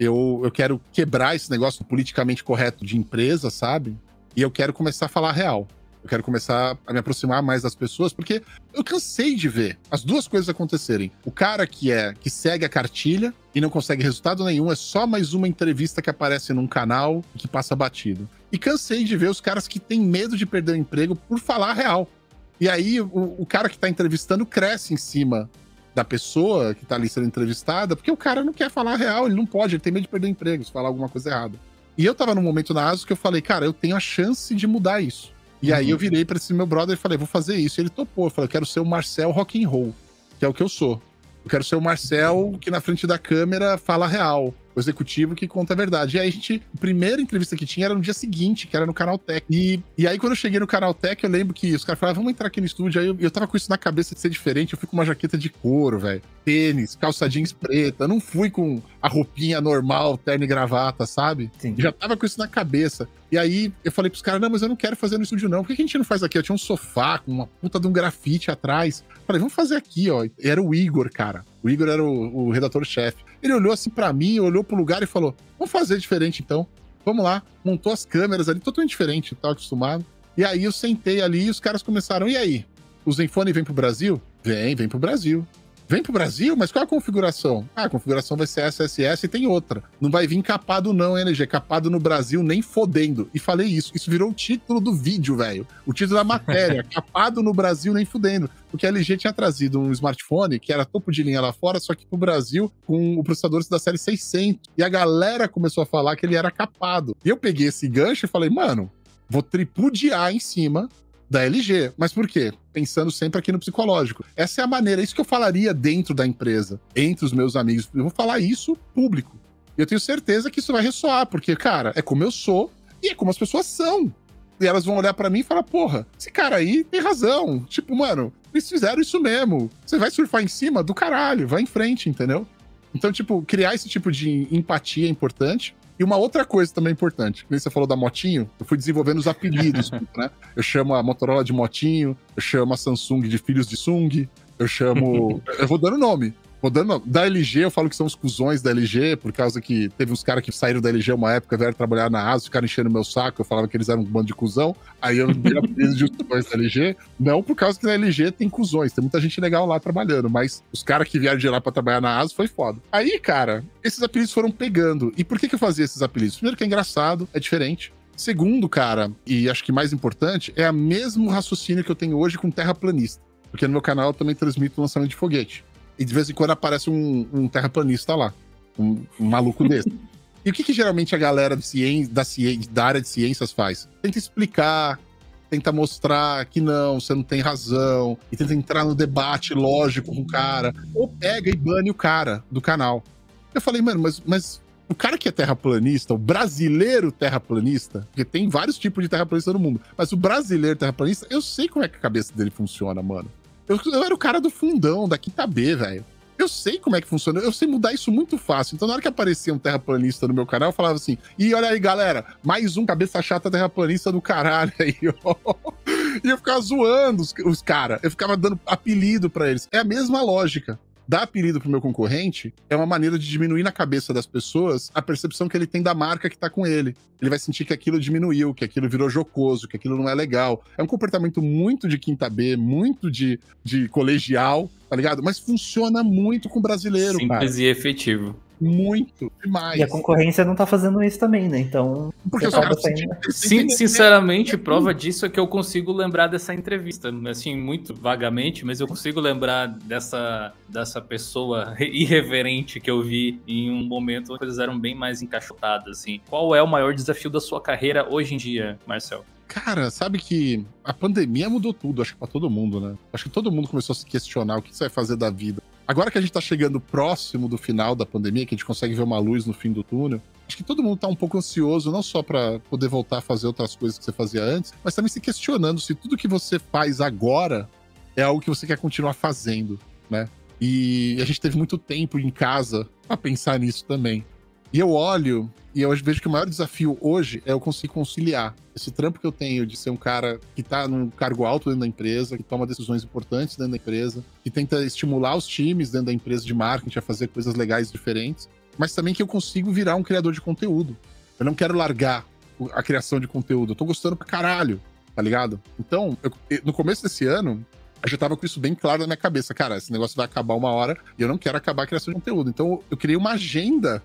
Eu, eu quero quebrar esse negócio politicamente correto de empresa, sabe? E eu quero começar a falar real. Eu quero começar a me aproximar mais das pessoas, porque eu cansei de ver as duas coisas acontecerem. O cara que é que segue a cartilha e não consegue resultado nenhum, é só mais uma entrevista que aparece num canal e que passa batido. E cansei de ver os caras que têm medo de perder o emprego por falar real. E aí o, o cara que tá entrevistando cresce em cima da pessoa que tá ali sendo entrevistada, porque o cara não quer falar real, ele não pode, ele tem medo de perder o emprego se falar alguma coisa errada. E eu tava num momento na ASUS que eu falei, cara, eu tenho a chance de mudar isso. E aí eu virei pra esse meu brother e falei, vou fazer isso. E ele topou. Eu falei, eu quero ser o Marcel rock and roll, que é o que eu sou. Eu quero ser o Marcel que na frente da câmera fala real. O executivo que conta a verdade. E aí a gente, a primeira entrevista que tinha era no dia seguinte, que era no Canal Tech. E, e aí quando eu cheguei no Canal Tech, eu lembro que os caras falaram, vamos entrar aqui no estúdio. Aí eu, eu tava com isso na cabeça de ser diferente. Eu fui com uma jaqueta de couro, velho. Tênis, calça jeans preta. Eu não fui com a roupinha normal, terno e gravata, sabe? Sim. Já tava com isso na cabeça. E aí eu falei pros caras, não, mas eu não quero fazer no estúdio, não. Por que a gente não faz aqui? Eu tinha um sofá com uma puta de um grafite atrás. Falei, vamos fazer aqui, ó. E Era o Igor, cara. O Igor era o, o redator-chefe. Ele olhou assim pra mim, olhou pro lugar e falou: vamos fazer diferente então. Vamos lá. Montou as câmeras ali, totalmente diferente, tava acostumado. E aí eu sentei ali e os caras começaram, e aí? O Zenfone vem pro Brasil? Vem, vem pro Brasil. Vem pro Brasil? Mas qual é a configuração? Ah, a configuração vai ser SSS e tem outra. Não vai vir capado não, LG. Capado no Brasil nem fodendo. E falei isso. Isso virou o título do vídeo, velho. O título da matéria. capado no Brasil nem fudendo. Porque a LG tinha trazido um smartphone que era topo de linha lá fora, só que pro Brasil com o processador da série 600. E a galera começou a falar que ele era capado. E eu peguei esse gancho e falei, mano, vou tripudiar em cima da LG. Mas por quê? Pensando sempre aqui no psicológico. Essa é a maneira, é isso que eu falaria dentro da empresa, entre os meus amigos. Eu vou falar isso público. E eu tenho certeza que isso vai ressoar, porque, cara, é como eu sou e é como as pessoas são. E elas vão olhar pra mim e falar: porra, esse cara aí tem razão. Tipo, mano, eles fizeram isso mesmo. Você vai surfar em cima do caralho, vai em frente, entendeu? Então, tipo, criar esse tipo de empatia é importante. E uma outra coisa também importante, que você falou da motinho, eu fui desenvolvendo os apelidos, né? Eu chamo a Motorola de motinho, eu chamo a Samsung de filhos de Sung, eu chamo. eu vou dando nome. Vou dando Da LG, eu falo que são os cuzões da LG, por causa que teve uns caras que saíram da LG uma época, vieram trabalhar na ASUS, ficaram enchendo meu saco, eu falava que eles eram um bando de cuzão. Aí eu dei apelido de cuzões da LG. Não por causa que na LG tem cuzões, tem muita gente legal lá trabalhando, mas os caras que vieram de lá pra trabalhar na ASUS foi foda. Aí, cara, esses apelidos foram pegando. E por que, que eu fazia esses apelidos? Primeiro que é engraçado, é diferente. Segundo, cara, e acho que mais importante, é o mesmo raciocínio que eu tenho hoje com terraplanista. Porque no meu canal eu também transmito o lançamento de foguete. E de vez em quando aparece um, um terraplanista lá. Um, um maluco desse. E o que, que geralmente a galera ciência, da, ciência, da área de ciências faz? Tenta explicar, tenta mostrar que não, você não tem razão, e tenta entrar no debate lógico com o cara, ou pega e bane o cara do canal. Eu falei, mano, mas, mas o cara que é terraplanista, o brasileiro terraplanista, porque tem vários tipos de terraplanista no mundo, mas o brasileiro terraplanista, eu sei como é que a cabeça dele funciona, mano. Eu, eu era o cara do fundão, da Quinta B, velho. Eu sei como é que funciona, eu sei mudar isso muito fácil. Então, na hora que aparecia um terraplanista no meu canal, eu falava assim: e olha aí, galera, mais um cabeça chata terraplanista do caralho aí, ó. E eu ficava zoando os, os caras, eu ficava dando apelido para eles. É a mesma lógica dar apelido pro meu concorrente é uma maneira de diminuir na cabeça das pessoas a percepção que ele tem da marca que tá com ele. Ele vai sentir que aquilo diminuiu, que aquilo virou jocoso, que aquilo não é legal. É um comportamento muito de quinta B, muito de, de colegial, tá ligado? Mas funciona muito com o brasileiro, Simples cara. e efetivo muito demais. E a concorrência não tá fazendo isso também, né? Então. Porque os caras Sim, sinceramente, prova disso é que eu consigo lembrar dessa entrevista. Assim, muito vagamente, mas eu consigo lembrar dessa, dessa pessoa irreverente que eu vi em um momento onde as coisas eram bem mais encaixotadas. Assim. Qual é o maior desafio da sua carreira hoje em dia, Marcel? Cara, sabe que a pandemia mudou tudo, acho que pra todo mundo, né? Acho que todo mundo começou a se questionar o que você vai fazer da vida. Agora que a gente tá chegando próximo do final da pandemia, que a gente consegue ver uma luz no fim do túnel, acho que todo mundo tá um pouco ansioso, não só pra poder voltar a fazer outras coisas que você fazia antes, mas também se questionando se tudo que você faz agora é algo que você quer continuar fazendo, né? E a gente teve muito tempo em casa pra pensar nisso também. E eu olho e eu vejo que o maior desafio hoje é eu conseguir conciliar esse trampo que eu tenho de ser um cara que tá num cargo alto dentro da empresa, que toma decisões importantes dentro da empresa, que tenta estimular os times dentro da empresa de marketing a fazer coisas legais diferentes, mas também que eu consigo virar um criador de conteúdo. Eu não quero largar a criação de conteúdo. Eu tô gostando pra caralho, tá ligado? Então, eu- no começo desse ano, eu já tava com isso bem claro na minha cabeça. Cara, esse negócio vai acabar uma hora e eu não quero acabar a criação de conteúdo. Então, eu criei uma agenda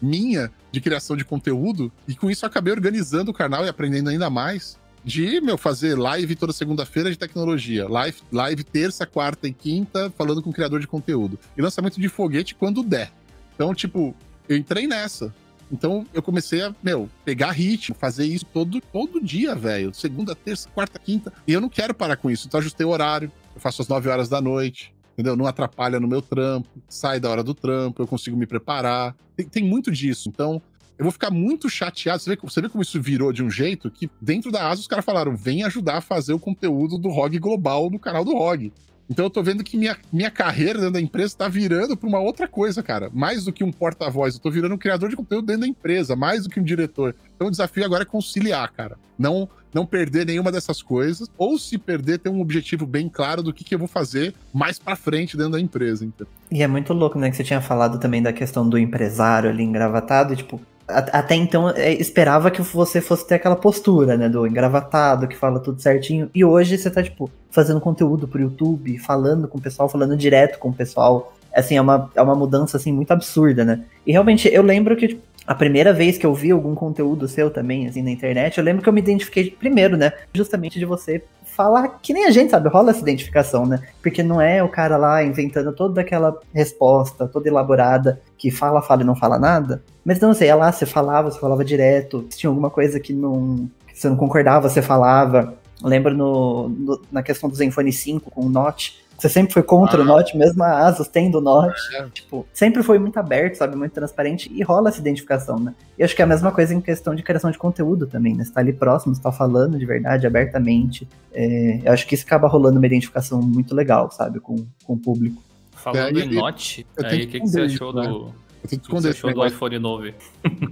minha de criação de conteúdo e com isso acabei organizando o canal e aprendendo ainda mais de, meu, fazer live toda segunda-feira de tecnologia, live, live terça, quarta e quinta falando com o criador de conteúdo e lançamento de foguete quando der. Então, tipo, eu entrei nessa. Então eu comecei a, meu, pegar ritmo, fazer isso todo, todo dia, velho. Segunda, terça, quarta, quinta. E eu não quero parar com isso. Então ajustei o horário. Eu faço às 9 horas da noite. Entendeu? Não atrapalha no meu trampo. Sai da hora do trampo. Eu consigo me preparar. Tem, tem muito disso. Então eu vou ficar muito chateado. Você vê, você vê como isso virou de um jeito que dentro da ASA os caras falaram: vem ajudar a fazer o conteúdo do ROG Global no canal do ROG. Então eu tô vendo que minha, minha carreira dentro da empresa tá virando pra uma outra coisa, cara. Mais do que um porta-voz, eu tô virando um criador de conteúdo dentro da empresa, mais do que um diretor. Então o desafio agora é conciliar, cara. Não não perder nenhuma dessas coisas, ou se perder, ter um objetivo bem claro do que, que eu vou fazer mais pra frente dentro da empresa. Entendeu? E é muito louco, né? Que você tinha falado também da questão do empresário ali engravatado. Tipo, até então é, esperava que você fosse ter aquela postura, né? Do engravatado, que fala tudo certinho. E hoje você tá, tipo, fazendo conteúdo pro YouTube, falando com o pessoal, falando direto com o pessoal. Assim, é uma, é uma mudança, assim, muito absurda, né? E realmente, eu lembro que, tipo, a primeira vez que eu vi algum conteúdo seu também, assim, na internet, eu lembro que eu me identifiquei primeiro, né? Justamente de você falar que nem a gente, sabe? Rola essa identificação, né? Porque não é o cara lá inventando toda aquela resposta, toda elaborada, que fala, fala e não fala nada. Mas não sei, é lá, você falava, você falava direto. Se tinha alguma coisa que não. que você não concordava, você falava. Lembro no, no- na questão do Zenfone 5 com o Note. Você sempre foi contra Ah. o Note, mesmo a Asus tendo o Note. É. Tipo, sempre foi muito aberto, sabe? Muito transparente e rola essa identificação, né? E acho que é a mesma coisa em questão de criação de conteúdo também, né? Você tá ali próximo, você tá falando de verdade, abertamente. É, eu acho que isso acaba rolando uma identificação muito legal, sabe? Com, com o público. Falando É, em Note, aí o que que, você achou né? do, Eu tenho que o que esconder você esse achou do iPhone novo?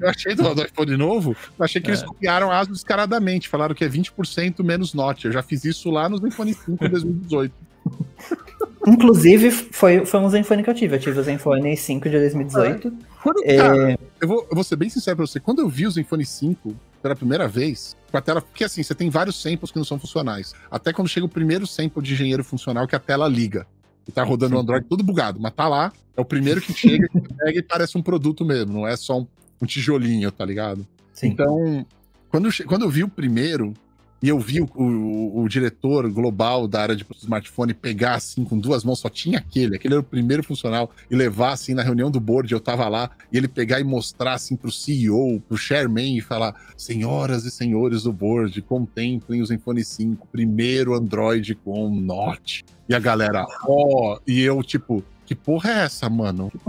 Eu achei do, do iPhone novo, eu achei que eles É. copiaram a ASUS descaradamente. Falaram que é 20% menos Note. Eu já fiz isso lá nos iPhone 5 em 2018. Inclusive, foi, foi um Zenfone que eu tive. Eu tive o Zenfone 5 de 2018. Quando, É, cara, eu vou, eu vou ser bem sincero pra você. Quando eu vi o Zenfone 5 pela primeira vez, com a tela. Porque assim, você tem vários samples que não são funcionais. Até quando chega o primeiro sample de engenheiro funcional, que a tela liga. E tá rodando o Android tudo bugado, mas tá lá. É o primeiro que chega, que pega e parece um produto mesmo. Não é só um, um tijolinho, tá ligado? sim. Então, quando, quando eu vi o primeiro, e eu vi o, o- o diretor global da área de smartphone pegar assim com duas mãos, só tinha aquele, aquele era o primeiro funcional, e levar assim na reunião do board, eu tava lá, e ele pegar e mostrar assim pro CEO, pro chairman e falar: Senhoras e senhores do board, contemplem o Zenfone 5, primeiro Android com Note. E a galera, ó, e eu tipo, que porra é essa, mano?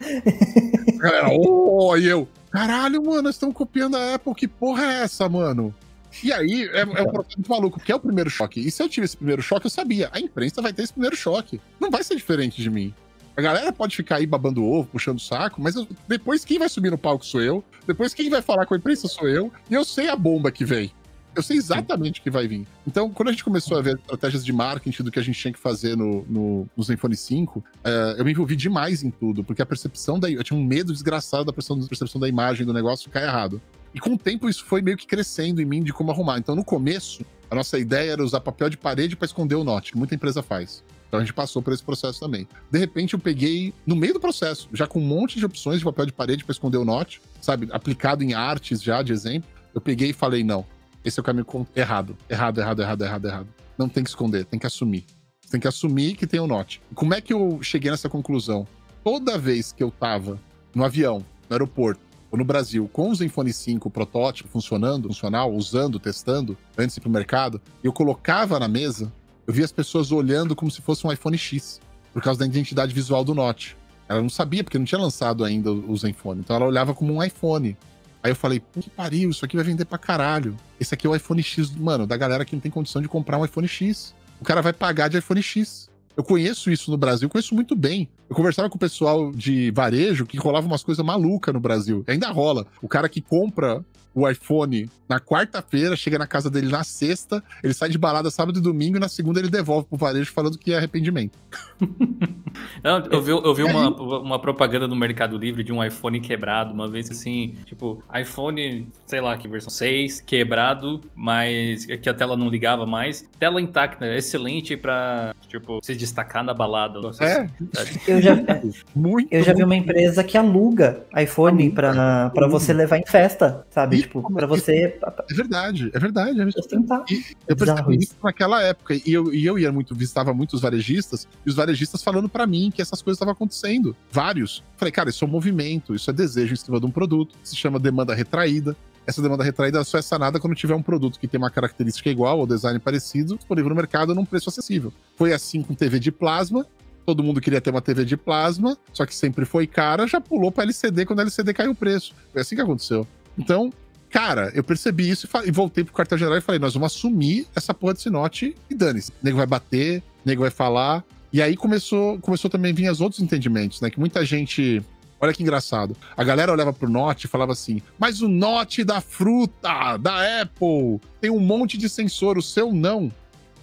A galera, oh, e eu, caralho, mano, estamos copiando a Apple, que porra é essa, mano? E aí, é, é um processo muito maluco, porque é o primeiro choque. E se eu tive esse primeiro choque, eu sabia, a imprensa vai ter esse primeiro choque. Não vai ser diferente de mim. A galera pode ficar aí babando ovo, puxando o saco, mas eu, depois quem vai subir no palco sou eu, depois quem vai falar com a imprensa sou eu, e eu sei a bomba que vem. Eu sei exatamente o que vai vir. Então, quando a gente começou a ver estratégias de marketing do que a gente tinha que fazer no, no, no Zenfone 5, uh, eh, eu me envolvi demais em tudo, porque a percepção da. Eu tinha um medo desgraçado da percepção, percepção da imagem do negócio ficar errado. E com o tempo isso foi meio que crescendo em mim de como arrumar. Então, no começo, a nossa ideia era usar papel de parede para esconder o note, que muita empresa faz. Então a gente passou por esse processo também. De repente eu peguei, no meio do processo, já com um monte de opções de papel de parede para esconder o note, sabe, aplicado em artes já de exemplo, eu peguei e falei: não, esse é o caminho errado. Errado, errado, errado, errado, errado. Não tem que esconder, tem que assumir. Tem que assumir que tem o um note. Como é que eu cheguei nessa conclusão? Toda vez que eu tava no avião, no aeroporto, no Brasil, com o Zenfone 5 protótipo funcionando, funcional, usando, testando, antes de ir pro mercado, eu colocava na mesa, eu via as pessoas olhando como se fosse um iPhone X, por causa da identidade visual do Note. Ela não sabia, porque não tinha lançado ainda o Zenfone. Então ela olhava como um iPhone. Aí eu falei, que pariu, isso aqui vai vender pra caralho. Esse aqui é o iPhone X, mano, da galera que não tem condição de comprar um iPhone X. O cara vai pagar de iPhone X. Eu conheço isso no Brasil, conheço muito bem. Eu conversava com o pessoal de varejo que rolava umas coisas malucas no Brasil. Ainda rola. O cara que compra o iPhone na quarta-feira, chega na casa dele na sexta, ele sai de balada sábado e domingo, e na segunda ele devolve pro varejo falando que é arrependimento. Não, eu vi, eu vi uma, uma propaganda no Mercado Livre de um iPhone quebrado, uma vez assim, tipo, iPhone, sei lá que versão 6, quebrado, mas que a tela não ligava mais. Tela intacta, excelente pra, tipo, se destacar na balada. É. Eu já, muito, eu já vi uma empresa que aluga iPhone pra você levar em festa, sabe? tipo, pra você. É verdade, é verdade. É verdade. E eu percebi isso naquela época. E eu, e eu ia muito, visitava muitos varejistas, e os varejistas falando para mim que essas coisas estavam acontecendo. Vários. Falei, cara, isso é um movimento, isso é desejo em cima de um produto, se chama demanda retraída. Essa demanda retraída só é sanada quando tiver um produto que tem uma característica igual ou design parecido, disponível no mercado num preço acessível. Foi assim com TV de plasma, todo mundo queria ter uma TV de plasma, só que sempre foi cara, já pulou para LCD quando a LCD caiu o preço. Foi assim que aconteceu. Então, Cara, eu percebi isso e, e voltei pro quartel-general e falei: nós vamos assumir essa porra desse note e dane-se. O nego vai bater, o nego vai falar. E aí começou, começou também a vir os outros entendimentos, né? Que muita gente. Olha que engraçado. A galera olhava pro Note e falava assim: Mas o Note da fruta, da Apple, tem um monte de sensor, o seu não.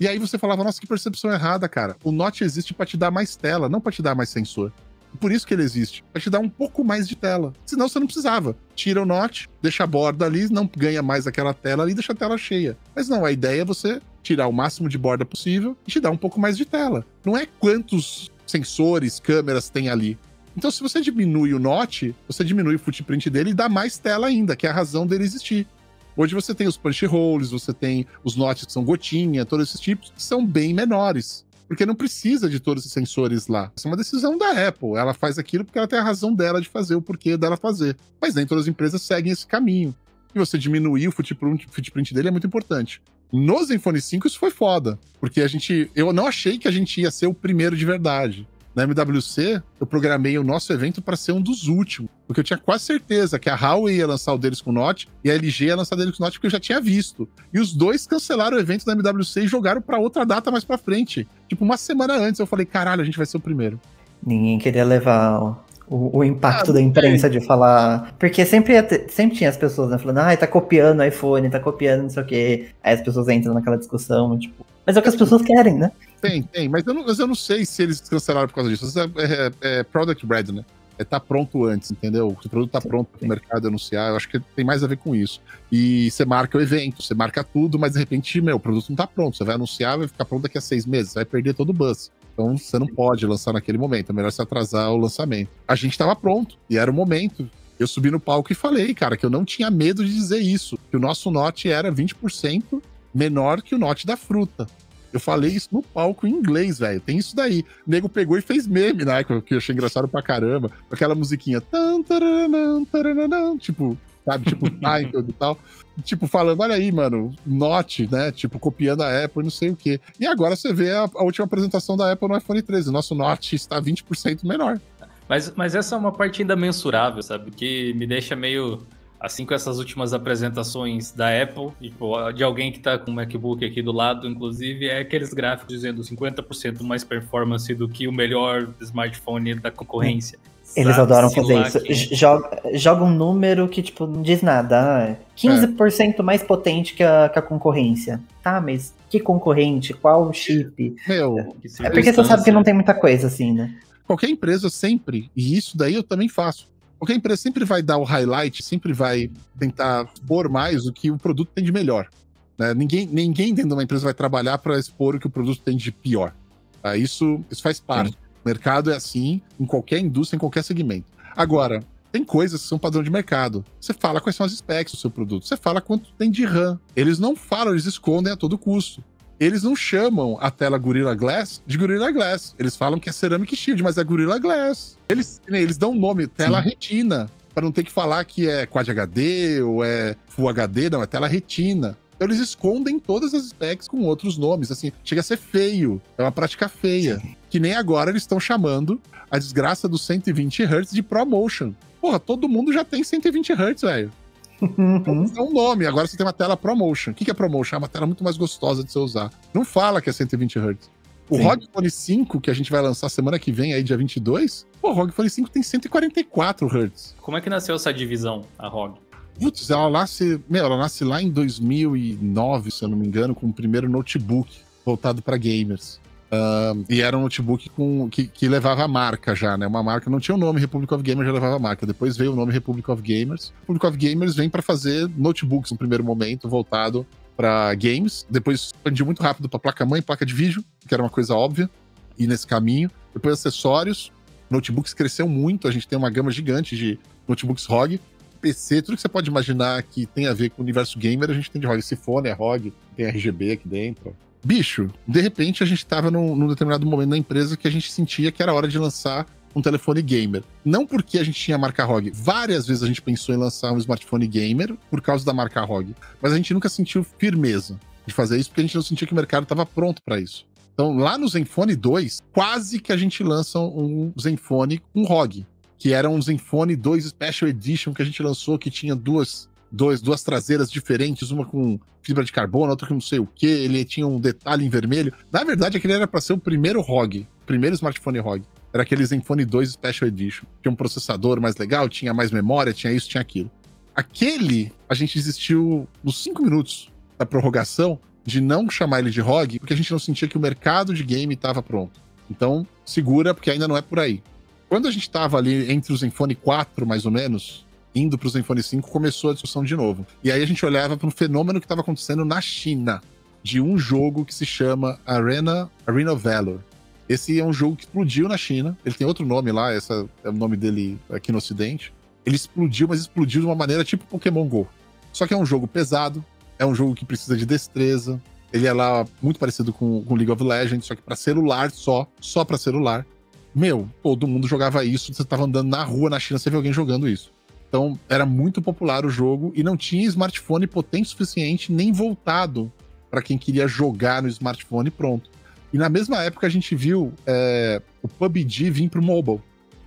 E aí você falava: Nossa, que percepção errada, cara. O Note existe para te dar mais tela, não para te dar mais sensor. Por isso que ele existe. Pra te dar um pouco mais de tela. Senão você não precisava. Tira o note, deixa a borda ali, não ganha mais aquela tela ali, deixa a tela cheia. Mas não, a ideia é você tirar o máximo de borda possível e te dar um pouco mais de tela. Não é quantos sensores, câmeras tem ali. Então, se você diminui o note, você diminui o footprint dele e dá mais tela ainda, que é a razão dele existir. Hoje você tem os punch holes, você tem os notes que são gotinha, todos esses tipos, que são bem menores porque não precisa de todos esses sensores lá. Isso é uma decisão da Apple. Ela faz aquilo porque ela tem a razão dela de fazer, o porquê dela fazer. Mas nem todas as empresas seguem esse caminho. E você diminuir o footprint, footprint dele é muito importante. No Zenfone 5 isso foi foda, porque a gente, eu não achei que a gente ia ser o primeiro de verdade na MWC, eu programei o nosso evento para ser um dos últimos. Porque eu tinha quase certeza que a Huawei ia lançar o deles com o Note e a LG ia lançar o deles com o Note, porque eu já tinha visto. E os dois cancelaram o evento da MWC e jogaram para outra data mais para frente. Tipo, uma semana antes. Eu falei, caralho, a gente vai ser o primeiro. Ninguém queria levar o, o impacto ah, da imprensa de falar. Porque sempre, sempre tinha as pessoas né, falando, ah, tá copiando o iPhone, tá copiando não sei o quê. Aí as pessoas entram naquela discussão, tipo. Mas é o que as pessoas querem, né? Tem, tem, mas eu não, mas eu não sei se eles cancelaram por causa disso. É, é, é product ready, né? É tá pronto antes, entendeu? Se o produto tá pronto pro mercado anunciar, eu acho que tem mais a ver com isso. E você marca o evento, você marca tudo, mas de repente, meu, o produto não tá pronto. Você vai anunciar, vai ficar pronto daqui a seis meses, você vai perder todo o buzz. Então você não pode lançar naquele momento, é melhor se atrasar o lançamento. A gente tava pronto, e era o momento. Eu subi no palco e falei, cara, que eu não tinha medo de dizer isso, que o nosso note era 20% menor que o note da fruta. Eu falei isso no palco em inglês, velho. Tem isso daí. O nego pegou e fez meme, né? Que eu achei engraçado pra caramba. Aquela musiquinha. Tipo, sabe? Tipo, Titled e tal. Tipo, falando, olha aí, mano, Note, né? Tipo, copiando a Apple e não sei o quê. E agora você vê a, a última apresentação da Apple no iPhone 13. O nosso Note está 20% menor. Mas, mas essa é uma parte ainda mensurável, sabe? Que me deixa meio assim com essas últimas apresentações da Apple, tipo, de alguém que tá com o MacBook aqui do lado, inclusive, é aqueles gráficos dizendo 50% mais performance do que o melhor smartphone da concorrência. Eles Sabe adoram fazer isso. Joga, joga um número que, tipo, não diz nada. 15% é. mais potente que a, que a concorrência. Tá, mas que concorrente? Qual chip? Meu, é porque você sabe que não tem muita coisa assim, né? Qualquer empresa sempre, e isso daí eu também faço. Qualquer empresa sempre vai dar o highlight, sempre vai tentar expor mais o que o produto tem de melhor. Né? Ninguém, ninguém dentro de uma empresa vai trabalhar para expor o que o produto tem de pior. Tá? Isso, isso faz parte. Sim. O mercado é assim em qualquer indústria, em qualquer segmento. Agora, tem coisas que são padrão de mercado. Você fala quais são as specs do seu produto. Você fala quanto tem de RAM. Eles não falam, eles escondem a todo custo. Eles não chamam a tela Gorilla Glass de Gorilla Glass. Eles falam que é Ceramic Shield, mas é Gorilla Glass. Eles, eles dão o nome tela Sim. retina, para não ter que falar que é Quad HD ou é Full HD, não, é tela retina. Então eles escondem todas as specs com outros nomes, assim, chega a ser feio, é uma prática feia. Sim. Que nem agora eles estão chamando a desgraça dos 120 Hz de ProMotion. Porra, todo mundo já tem 120 Hz, velho. Uhum. É um nome, agora você tem uma tela ProMotion. O que é ProMotion? É uma tela muito mais gostosa de você usar. Não fala que é 120 Hz. O Sim. ROG Phone 5, que a gente vai lançar semana que vem, aí, dia 22, pô, o ROG Phone 5 tem 144 Hz. Como é que nasceu essa divisão, a ROG? Putz, ela nasce, meu, ela nasce lá em 2009, se eu não me engano, com o primeiro notebook voltado para gamers. Uh, e era um notebook com, que, que, levava a marca já, né? Uma marca não tinha o nome Republic of Gamers, já levava a marca. Depois veio o nome Republic of Gamers. Republic of Gamers vem para fazer notebooks no primeiro momento, voltado para games. Depois expandiu muito rápido para placa-mãe, placa de vídeo, que era uma coisa óbvia, e nesse caminho. Depois acessórios. Notebooks cresceu muito, a gente tem uma gama gigante de notebooks ROG. PC, tudo que você pode imaginar que tem a ver com o universo gamer, a gente tem de ROG. Esse fone é ROG, tem RGB aqui dentro. Bicho, de repente a gente tava num, num determinado momento na empresa que a gente sentia que era hora de lançar um telefone gamer. Não porque a gente tinha a marca ROG. Várias vezes a gente pensou em lançar um smartphone gamer por causa da marca ROG. Mas a gente nunca sentiu firmeza de fazer isso porque a gente não sentia que o mercado estava pronto para isso. Então, lá no Zenfone 2, quase que a gente lança um Zenfone com ROG que era um Zenfone 2 Special Edition que a gente lançou, que tinha duas, dois, duas traseiras diferentes, uma com fibra de carbono, outra com não sei o que, ele tinha um detalhe em vermelho. Na verdade, aquele era para ser o primeiro ROG, primeiro smartphone ROG. Era aquele Zenfone 2 Special Edition. Tinha um processador mais legal, tinha mais memória, tinha isso, tinha aquilo. Aquele, a gente desistiu nos cinco minutos da prorrogação de não chamar ele de ROG, porque a gente não sentia que o mercado de game estava pronto. Então, segura, porque ainda não é por aí. Quando a gente estava ali entre o Zenfone 4, mais ou menos, indo para o Zenfone 5, começou a discussão de novo. E aí a gente olhava para um fenômeno que estava acontecendo na China, de um jogo que se chama Arena, Arena Valor. Esse é um jogo que explodiu na China. Ele tem outro nome lá, esse é o nome dele aqui no Ocidente. Ele explodiu, mas explodiu de uma maneira tipo Pokémon Go. Só que é um jogo pesado, é um jogo que precisa de destreza. Ele é lá muito parecido com, com League of Legends, só que para celular só, só para celular. Meu, todo mundo jogava isso, você tava andando na rua na China, você vê alguém jogando isso. Então, era muito popular o jogo e não tinha smartphone potente o suficiente nem voltado para quem queria jogar no smartphone pronto. E na mesma época a gente viu é, o PUBG vir pro mobile,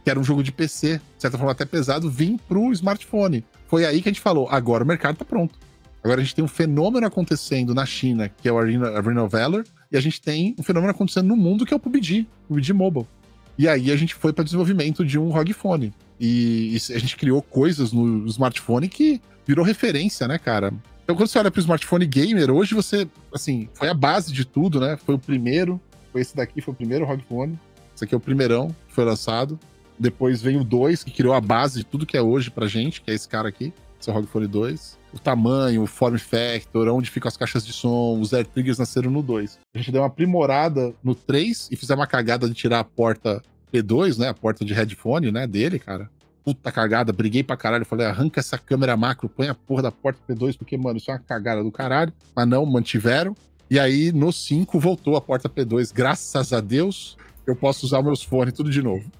que era um jogo de PC, de certa forma até pesado, vir pro smartphone. Foi aí que a gente falou, agora o mercado tá pronto. Agora a gente tem um fenômeno acontecendo na China, que é o Arena, Arena Valor, e a gente tem um fenômeno acontecendo no mundo, que é o PUBG, PUBG Mobile. E aí a gente foi para desenvolvimento de um ROG Phone. E, e, a gente criou coisas no smartphone que virou referência, né, cara? Então, quando você olha para o smartphone gamer, hoje você, assim, foi a base de tudo, né? Foi o primeiro, foi esse daqui, foi o primeiro ROG Phone. Esse aqui é o primeirão que foi lançado. Depois vem o 2, que criou a base de tudo que é hoje pra gente, que é esse cara aqui, esse é ROG Phone 2 o tamanho, o form factor, onde ficam as caixas de som, os air triggers nasceram no 2. A gente deu uma aprimorada no 3 e fizemos uma cagada de tirar a porta P2, né? A porta de headphone, né? Dele, cara. Puta cagada, briguei pra caralho. Falei, arranca essa câmera macro, põe a porra da porta P2, porque, mano, isso é uma cagada do caralho. Mas não, mantiveram. E aí, no 5, voltou a porta P2. Graças a Deus, eu posso usar meus fones tudo de novo.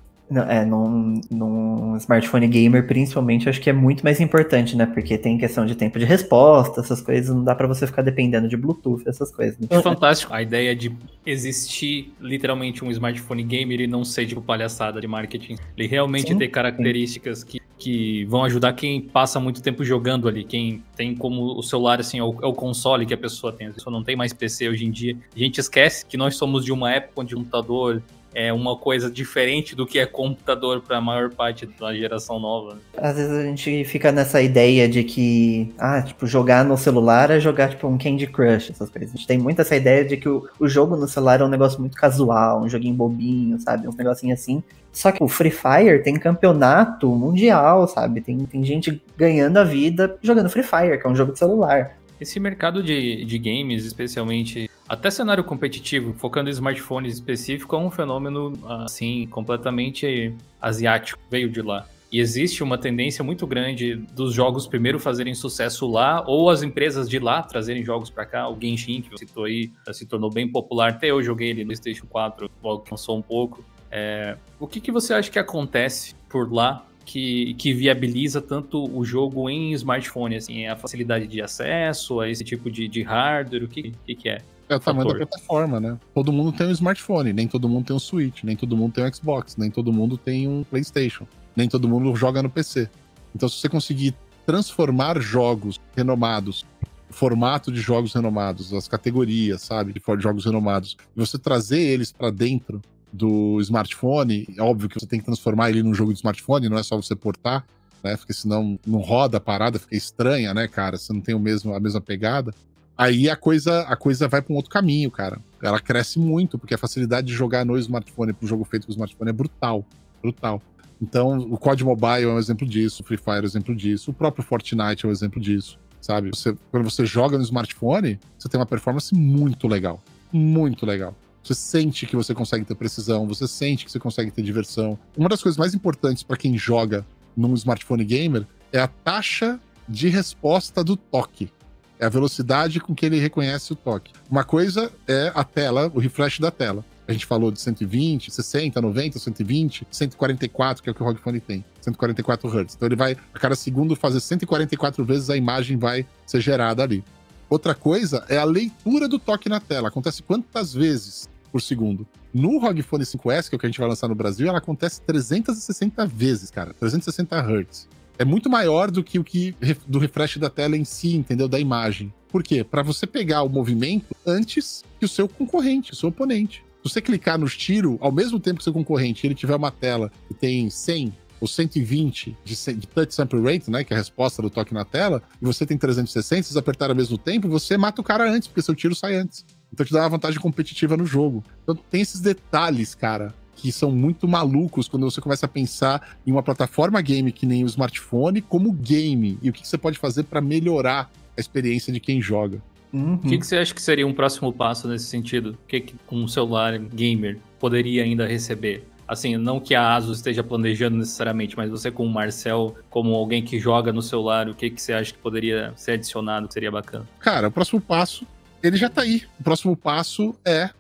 É, num, num smartphone gamer, principalmente, acho que é muito mais importante, né? Porque tem questão de tempo de resposta, essas coisas, não dá para você ficar dependendo de Bluetooth, essas coisas. Né? É fantástico a ideia de existir literalmente um smartphone gamer e não ser tipo palhaçada de marketing. Ele realmente sim, ter características sim. que que vão ajudar quem passa muito tempo jogando ali, quem tem como o celular, assim, é o, é o console que a pessoa tem. A pessoa não tem mais PC hoje em dia. A gente esquece que nós somos de uma época onde o computador é uma coisa diferente do que é computador para a maior parte da geração nova. Né? Às vezes a gente fica nessa ideia de que, ah, tipo, jogar no celular é jogar, tipo, um Candy Crush, essas coisas. A gente tem muito essa ideia de que o, o jogo no celular é um negócio muito casual, um joguinho bobinho, sabe? Uns negocinhos assim. Só que o Free Fire tem campeonato mundial, sabe? Tem, tem gente ganhando a vida jogando Free Fire, que é um jogo de celular. Esse mercado de, de games, especialmente até cenário competitivo, focando em smartphones específico, é um fenômeno assim completamente asiático, veio de lá. E existe uma tendência muito grande dos jogos primeiro fazerem sucesso lá, ou as empresas de lá trazerem jogos para cá. O Genshin, que você citou aí, se tornou bem popular. Até eu joguei ele no PlayStation 4, alcançou um pouco. É... O que, que você acha que acontece por lá que, que viabiliza tanto o jogo em smartphone? Assim, a facilidade de acesso, a esse tipo de, de hardware? O que, que, que é? É o tamanho da plataforma, né? Todo mundo tem um smartphone, nem todo mundo tem um Switch, nem todo mundo tem um Xbox, nem todo mundo tem um PlayStation, nem todo mundo joga no PC. Então, se você conseguir transformar jogos renomados, o formato de jogos renomados, as categorias, sabe, de jogos renomados, e você trazer eles para dentro do smartphone, é óbvio que você tem que transformar ele num jogo de smartphone, não é só você portar, né? Porque senão não roda a parada, fica estranha, né, cara? Você não tem o mesmo, a mesma pegada aí a coisa, a coisa vai para um outro caminho, cara. Ela cresce muito, porque a facilidade de jogar no smartphone para um jogo feito com smartphone é brutal. Brutal. Então, o COD Mobile é um exemplo disso, o Free Fire é um exemplo disso, o próprio Fortnite é um exemplo disso, sabe? Você, quando você joga no smartphone, você tem uma performance muito legal. Muito legal. Você sente que você consegue ter precisão, você sente que você consegue ter diversão. Uma das coisas mais importantes para quem joga num smartphone gamer é a taxa de resposta do toque. É a velocidade com que ele reconhece o toque. Uma coisa é a tela, o refresh da tela. A gente falou de 120, 60, 90, 120, 144, que é o que o ROG Phone tem. 144 Hz. Então ele vai, a cada segundo, fazer 144 vezes a imagem vai ser gerada ali. Outra coisa é a leitura do toque na tela. Acontece quantas vezes por segundo? No ROG Phone 5S, que é o que a gente vai lançar no Brasil, ela acontece 360 vezes, cara. 360 Hz é muito maior do que o que do refresh da tela em si, entendeu? Da imagem. Por quê? Para você pegar o movimento antes que o seu concorrente, o seu oponente. Se você clicar nos tiros, ao mesmo tempo que seu concorrente ele tiver uma tela que tem 100 ou 120 de, de touch sample rate, né, que é a resposta do toque na tela, e você tem 360, se vocês apertarem ao mesmo tempo, você mata o cara antes, porque seu tiro sai antes. Então te dá uma vantagem competitiva no jogo. Então tem esses detalhes, cara, que são muito malucos quando você começa a pensar em uma plataforma game que nem o smartphone como game e o que você pode fazer para melhorar a experiência de quem joga. Uhum. O que, que, você acha que seria um próximo passo nesse sentido? O que, que um celular gamer poderia ainda receber? Assim, não que a ASUS esteja planejando necessariamente, mas você com o Marcel, como alguém que joga no celular, o que, que você acha que poderia ser adicionado que seria bacana? Cara, o próximo passo, ele já tá aí. O próximo passo é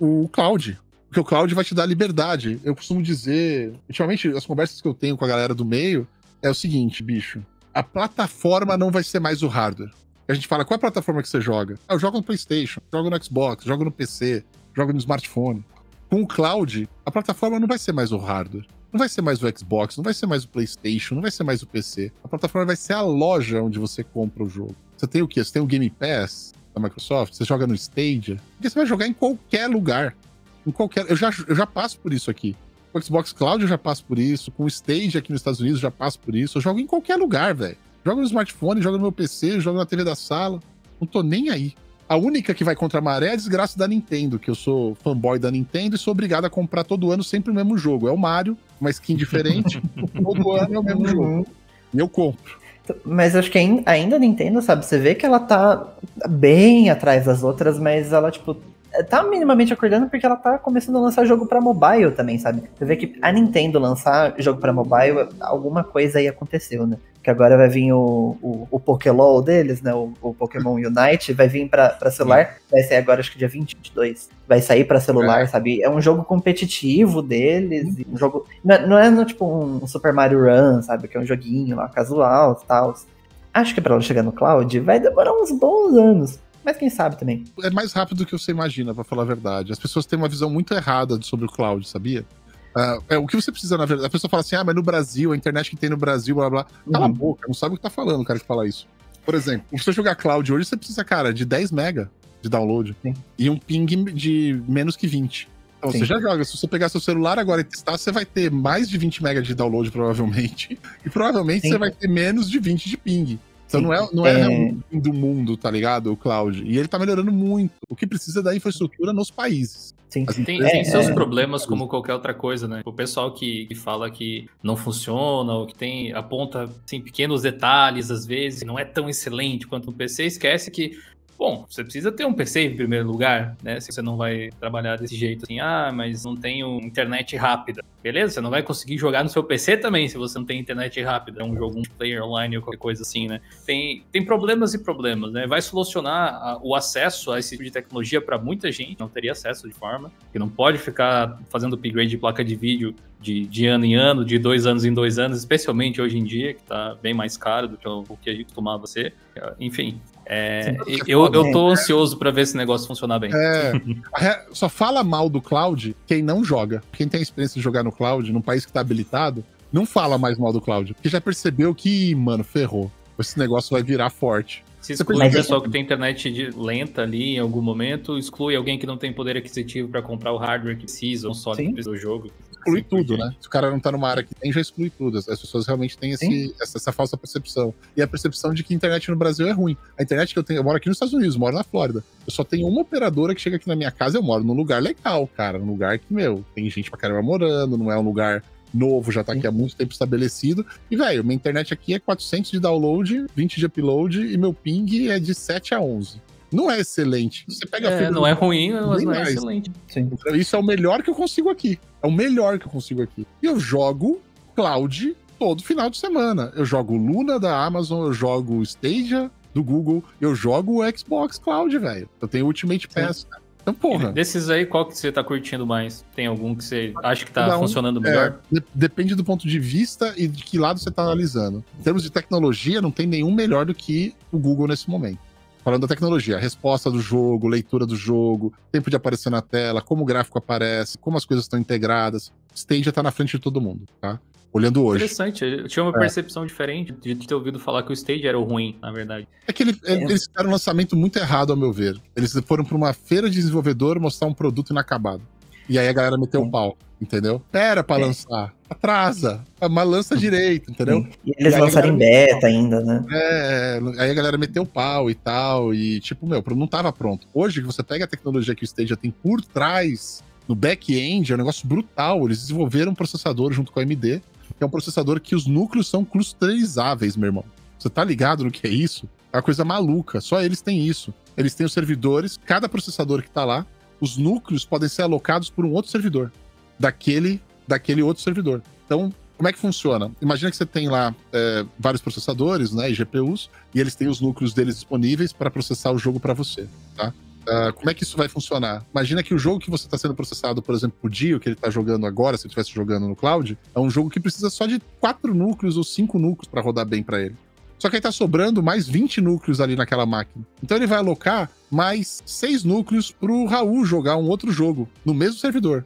o cloud. Porque o cloud vai te dar liberdade. Eu costumo dizer, ultimamente, as conversas que eu tenho com a galera do meio é o seguinte, bicho. A plataforma não vai ser mais o hardware. A gente fala, qual é a plataforma que você joga? Ah, eu jogo no PlayStation, jogo no Xbox, jogo no PC, jogo no smartphone. Com o cloud, a plataforma não vai ser mais o hardware. Não vai ser mais o Xbox, não vai ser mais o PlayStation, não vai ser mais o PC. A plataforma vai ser a loja onde você compra o jogo. Você tem o quê? Você tem o Game Pass da Microsoft, você joga no Stadia, porque você vai jogar em qualquer lugar. Em qualquer. Eu já, eu já passo por isso aqui. Com o Xbox Cloud eu já passo por isso. Com o Stage aqui nos Estados Unidos eu já passo por isso. Eu jogo em qualquer lugar, velho. Jogo no smartphone, jogo no meu PC, jogo na TV da sala. Não tô nem aí. A única que vai contra a maré é a desgraça da Nintendo, que eu sou fanboy da Nintendo e sou obrigado a comprar todo ano sempre o mesmo jogo. É o Mario, uma skin diferente. todo ano é o mesmo jogo. E eu compro. Mas acho que ainda a Nintendo, sabe? Você vê que ela tá bem atrás das outras, mas ela, tipo, tá minimamente acordando porque ela tá começando a lançar jogo para mobile também, sabe? Você vê que a Nintendo lançar jogo para mobile, alguma coisa aí aconteceu, né? Que agora vai vir o, o, o Pokélol deles, né? O, o Pokémon Unite, vai vir pra, celular, vai sair agora acho que dia 22. Vai sair para celular, é. sabe? É um jogo competitivo deles, um jogo. Não, é, não é no, tipo um Super Mario Run, sabe? Que é um joguinho lá, casual e tal. Acho que para ela chegar no cloud vai demorar uns bons anos. Mas quem sabe também. É mais rápido do que você imagina, para falar a verdade. As pessoas têm uma visão muito errada sobre o cloud, sabia? Uh, é, o que você precisa, na verdade, a pessoa fala assim, ah, mas no Brasil, a internet que tem no Brasil, blá blá. Cala uhum. a boca, não sabe o que tá falando o cara que fala isso. Por exemplo, se você jogar cloud hoje, você precisa, cara, de 10 mega de download Sim. e um ping de menos que 20. Então Sim. você já joga. Se você pegar seu celular agora e testar, você vai ter mais de 20 mega de download, provavelmente. E provavelmente Sim. você vai ter menos de 20 de ping. Então não é, não é, é... o fim do mundo, tá ligado? O cloud. E ele tá melhorando muito. O que precisa é da infraestrutura nos países. Sim. Tem, é, tem, seus é, problemas como qualquer outra coisa, né? O pessoal que, que, fala que não funciona, ou que tem aponta assim, pequenos detalhes, às vezes, não é tão excelente quanto no PC, esquece que Bom, você precisa ter um PC em primeiro lugar, né? Se você não vai trabalhar desse jeito assim, ah, mas não tenho internet rápida. Beleza, você não vai conseguir jogar no seu PC também se você não tem internet rápida. Um jogo multiplayer online ou qualquer coisa assim, né? Tem, tem problemas e problemas, né? Vai solucionar a, o acesso a esse tipo de tecnologia para muita gente, não teria acesso de forma, que não pode ficar fazendo upgrade de placa de vídeo de, de ano em ano, de dois anos em dois anos, especialmente hoje em dia, que está bem mais caro do que o, o que a gente costumava ser. Enfim, é, eu, eu tô ansioso para ver esse negócio funcionar bem. É, só fala mal do cloud quem não joga. Quem tem a experiência de jogar no cloud, num país que tá habilitado, não fala mais mal do cloud. Porque já percebeu que, mano, ferrou. Esse negócio vai virar forte. Se exclui o pessoal que tem internet lenta ali em algum momento, exclui alguém que não tem poder aquisitivo para comprar o hardware que precisa, um só do jogo exclui tudo, né? Se o cara não tá numa área que tem, já exclui tudo. As pessoas realmente têm esse, essa, essa, falsa percepção. E a percepção de que a internet no Brasil é ruim. A internet que eu tenho, eu moro aqui nos Estados Unidos, moro na Flórida. Eu só tenho uma operadora que chega aqui na minha casa, eu moro num lugar legal, cara. Num lugar que, meu, tem gente pra caramba morando, não é um lugar novo, já tá aqui há muito tempo estabelecido. E, velho, minha internet aqui é 400 de download, 20 de upload e meu ping é de 7 a 11 não é excelente. Você pega é, não é ruim, mas não é mais. excelente. Sim. Isso é o melhor que eu consigo aqui. É o melhor que eu consigo aqui. E eu jogo cloud todo final de semana. Eu jogo Luna da Amazon, eu jogo Stadia do Google, eu jogo o Xbox Cloud, velho. Eu tenho Ultimate Pass. Então, porra. desses aí, qual que você tá curtindo mais? Tem algum que você acha que tá um, funcionando melhor? É, depende do ponto de vista e de que lado você tá analisando. Em termos de tecnologia, não tem nenhum melhor do que o Google nesse momento. Falando da tecnologia, resposta do jogo, leitura do jogo, tempo de aparecer na tela, como o gráfico aparece, como as coisas estão integradas. Stage tá na frente de todo mundo, tá? Olhando hoje. Interessante, eu tinha uma é. percepção diferente de ter ouvido falar que o Stage era o ruim, na verdade. É que ele, é. eles fizeram um lançamento muito errado, ao meu ver. Eles foram para uma feira de desenvolvedor mostrar um produto inacabado. E aí a galera meteu o pau, entendeu? Pera pra é. lançar. Atrasa. Mas lança direito, entendeu? E eles e lançaram em beta ainda, né? É, aí a galera meteu pau e tal. E, tipo, meu, não tava pronto. Hoje, você pega a tecnologia que o Stadia tem por trás, no back-end, é um negócio brutal. Eles desenvolveram um processador junto com a AMD, que é um processador que os núcleos são clusterizáveis, meu irmão. Você tá ligado no que é isso? É uma coisa maluca. Só eles têm isso. Eles têm os servidores, cada processador que tá lá os núcleos podem ser alocados por um outro servidor, daquele, daquele outro servidor. Então, como é que funciona? Imagina que você tem lá é, vários processadores, né, e GPUs, e eles têm os núcleos deles disponíveis para processar o jogo para você, tá? Uh, como é que isso vai funcionar? Imagina que o jogo que você está sendo processado, por exemplo, o Dio, que ele está jogando agora, se ele estivesse jogando no cloud, é um jogo que precisa só de quatro núcleos ou cinco núcleos para rodar bem para ele. Só que aí tá sobrando mais 20 núcleos ali naquela máquina. Então ele vai alocar mais seis núcleos pro Raul jogar um outro jogo no mesmo servidor.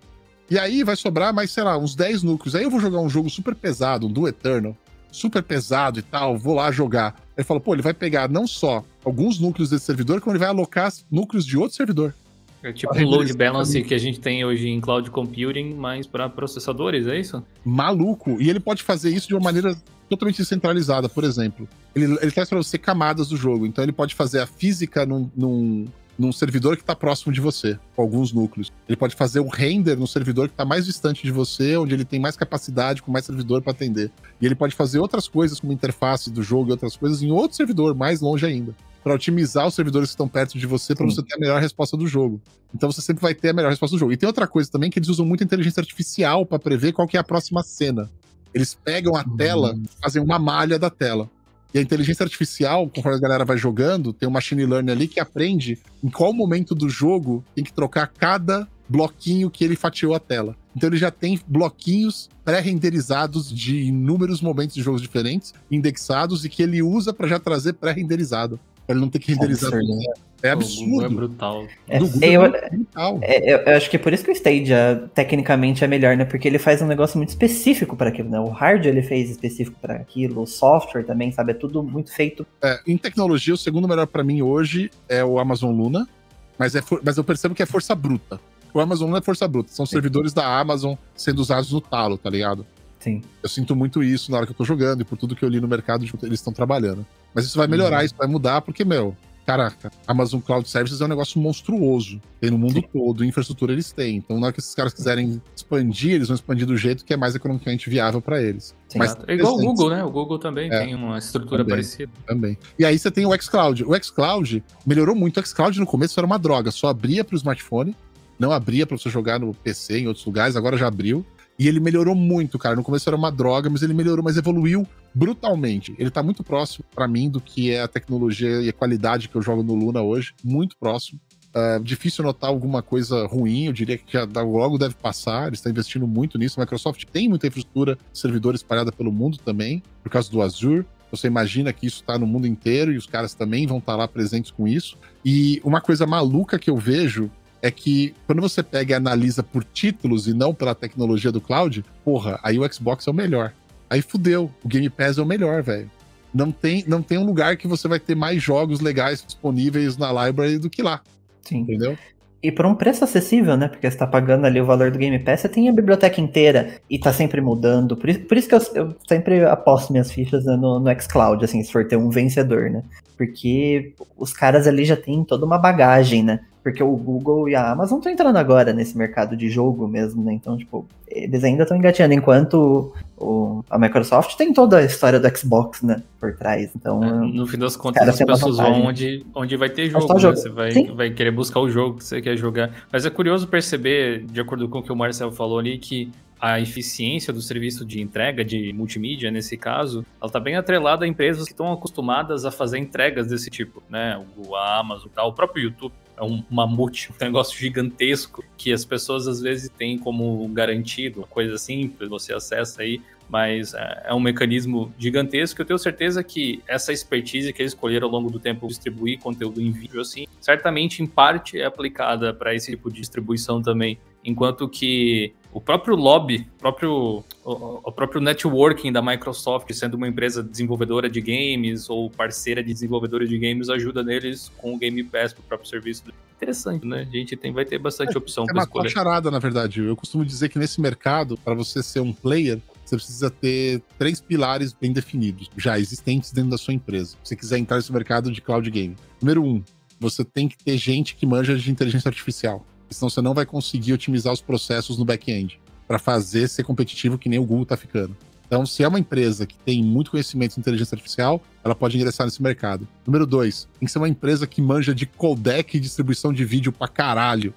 E aí vai sobrar mais, sei lá, uns 10 núcleos. Aí eu vou jogar um jogo super pesado, um do Eternal, super pesado e tal, vou lá jogar. Ele fala, pô, ele vai pegar não só alguns núcleos desse servidor, como ele vai alocar núcleos de outro servidor. É tipo um load balance que a gente tem hoje em cloud computing, mas para processadores, é isso? Maluco. E ele pode fazer isso de uma maneira totalmente descentralizada, por exemplo. Ele, ele traz para você camadas do jogo. Então ele pode fazer a física num, num, num servidor que está próximo de você, com alguns núcleos. Ele pode fazer o render no servidor que está mais distante de você, onde ele tem mais capacidade, com mais servidor para atender. E ele pode fazer outras coisas, como interface do jogo e outras coisas, em outro servidor, mais longe ainda. Para otimizar os servidores que estão perto de você, para você ter a melhor resposta do jogo. Então você sempre vai ter a melhor resposta do jogo. E tem outra coisa também que eles usam muito inteligência artificial para prever qual que é a próxima cena. Eles pegam a tela, uhum. fazem uma malha da tela. E a inteligência artificial, conforme a galera vai jogando, tem um machine learning ali que aprende em qual momento do jogo tem que trocar cada bloquinho que ele fatiou a tela. Então ele já tem bloquinhos pré-renderizados de inúmeros momentos de jogos diferentes, indexados e que ele usa para já trazer pré-renderizado. Pra ele não ter que renderizar Absurdo, tudo. né? É O absurdo. Google é brutal. É, Do Google eu, é brutal. é, eu- eu acho que é por isso que o Stadia tecnicamente é melhor, né? Porque ele faz um negócio muito específico para aquilo, né? O hardware ele fez específico para aquilo, o software também, sabe? É tudo muito feito. É, em tecnologia, o segundo melhor pra mim hoje é o Amazon Luna, mas, é for- mas eu percebo que é força bruta. O Amazon Luna é força bruta, são servidores da Amazon sendo usados no talo, tá ligado? Sim. Eu sinto muito isso na hora que eu tô jogando e por tudo que eu li no mercado de eles estão trabalhando. Mas isso vai melhorar, Uhum. isso vai mudar, porque, meu, caraca, Amazon Cloud Services é um negócio monstruoso. Tem no mundo todo, infraestrutura eles têm. Então, na hora que esses caras quiserem expandir, eles vão expandir do jeito que é mais economicamente viável pra eles. Sim. Mas- É igual o. Google, né? O Google também É, tem uma estrutura também. parecida. Também. E aí você tem o xCloud. O xCloud melhorou muito. O xCloud no começo era uma droga, só abria para o smartphone, não abria para você jogar no PC em outros lugares, agora já abriu. E ele melhorou muito, cara. No começo era uma droga, mas ele melhorou, mas evoluiu brutalmente. Ele tá muito próximo para mim do que é a tecnologia e a qualidade que eu jogo no Luna hoje, muito próximo. É difícil notar alguma coisa ruim, eu diria que já logo deve passar, eles estão investindo muito nisso. A Microsoft tem muita infraestrutura servidor espalhada pelo mundo também, por causa do Azure. Você imagina que isso está no mundo inteiro e os caras também vão estar lá presentes com isso. E uma coisa maluca que eu vejo é que quando você pega e analisa por títulos e não pela tecnologia do cloud, porra, aí o Xbox é o melhor. Aí fudeu, o Game Pass é o melhor, velho. Não tem, não tem um lugar que você vai ter mais jogos legais disponíveis na library do que lá, Sim. entendeu? E por um preço acessível, né? Porque você tá pagando ali o valor do Game Pass, você tem a biblioteca inteira e tá sempre mudando. Por isso, por isso que eu, eu sempre aposto minhas fichas né, no, no xCloud, assim, se for ter um vencedor, né? Porque os caras ali já têm toda uma bagagem, né? Porque o Google e a Amazon estão entrando agora nesse mercado de jogo mesmo, né? Então, tipo, eles ainda estão engateando, enquanto o, a Microsoft tem toda a história do Xbox, né? Por trás. Então, É, no fim das contas, as pessoas vão onde, onde vai ter Mas jogo, né? jogo. Você vai, Sim. vai querer buscar o jogo que você quer jogar. Mas é curioso perceber, de acordo com o que o Marcel falou ali, que a eficiência do serviço de entrega de multimídia, nesse caso, ela tá bem atrelada a empresas que estão acostumadas a fazer entregas desse tipo, né? O a Amazon, tal, o próprio YouTube é um mamute, um negócio gigantesco que as pessoas às vezes têm como garantido, coisa simples, você acessa aí, mas é, é um mecanismo gigantesco. Eu tenho certeza que essa expertise que eles escolheram ao longo do tempo distribuir conteúdo em vídeo assim, certamente em parte é aplicada para esse tipo de distribuição também, enquanto que o próprio lobby, próprio, o, o próprio networking da Microsoft, sendo uma empresa desenvolvedora de games ou parceira de desenvolvedores de games, ajuda neles com o Game Pass pro próprio serviço. Interessante, né? A gente tem, vai ter bastante opção É para uma escolher. charada, na verdade. Eu costumo dizer que nesse mercado, para você ser um player, você precisa ter três pilares bem definidos, já existentes dentro da sua empresa. Se você quiser entrar nesse mercado de cloud game. Número um, você tem que ter gente que manja de inteligência artificial. Senão você não vai conseguir otimizar os processos no back-end para fazer ser competitivo que nem o Google tá ficando. Então, se é uma empresa que tem muito conhecimento em inteligência artificial, ela pode ingressar nesse mercado. Número dois, tem que ser uma empresa que manja de codec e distribuição de vídeo pra caralho.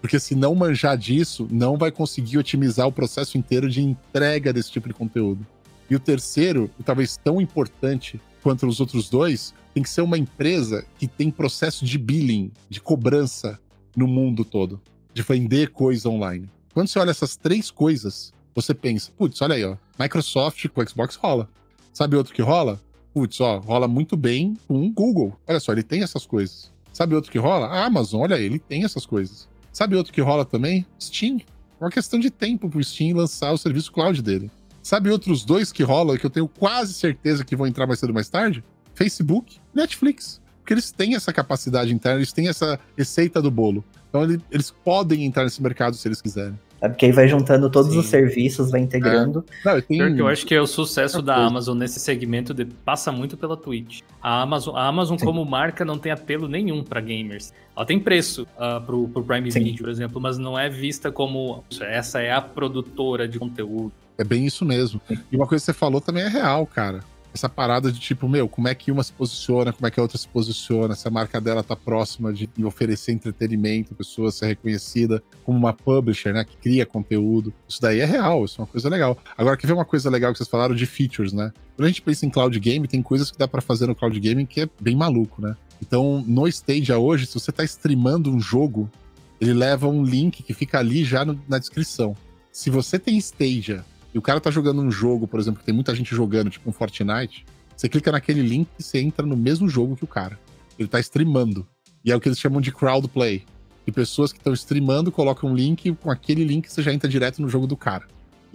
Porque se não manjar disso, não vai conseguir otimizar o processo inteiro de entrega desse tipo de conteúdo. E o terceiro, e talvez tão importante quanto os outros dois, tem que ser uma empresa que tem processo de billing, de cobrança no mundo todo, de vender coisa online. Quando você olha essas três coisas, você pensa, putz, olha aí, ó, Microsoft com Xbox rola. Sabe outro que rola? Putz, ó, rola muito bem com o Google. Olha só, ele tem essas coisas. Sabe outro que rola? A Amazon, olha aí, ele tem essas coisas. Sabe outro que rola também? Steam. É uma questão de tempo pro Steam lançar o serviço cloud dele. Sabe outros dois que rolam que eu tenho quase certeza que vão entrar mais cedo ou mais tarde? Facebook, Netflix. Porque eles têm essa capacidade interna, eles têm essa receita do bolo. Então ele- eles podem entrar nesse mercado se eles quiserem. sabe? Porque aí vai juntando todos Sim. os serviços, vai integrando. Não, tem... Pior que eu acho que é o sucesso da. Amazon nesse segmento de- passa muito pela Twitch. A Amazon, a Amazon Sim. como marca não tem apelo nenhum para gamers. Ela tem preço uh, pro, pro Prime Sim. Video, por exemplo, mas não é vista como essa é a produtora de conteúdo. É bem isso mesmo. E uma coisa que você falou também é real, cara. Essa parada de tipo, meu, como é que uma se posiciona, como é que a outra se posiciona, se a marca dela tá próxima de oferecer entretenimento, pessoa ser reconhecida como uma publisher, né, que cria conteúdo. Isso daí é real, isso é uma coisa legal. Agora, quer ver uma coisa legal que vocês falaram de features, né? Quando a gente pensa em cloud game, tem coisas que dá pra fazer no cloud gaming que é bem maluco, né? Então, no Stadia hoje, se você tá streamando um jogo, ele leva um link que fica ali já no- na descrição. Se você tem Stadia e o cara tá jogando um jogo, por exemplo, que tem muita gente jogando, tipo um Fortnite, você clica naquele link e você entra no mesmo jogo que o cara. Ele tá streamando. E é o que eles chamam de crowd play. Pessoas que estão streamando colocam um link, com aquele link você já entra direto no jogo do cara.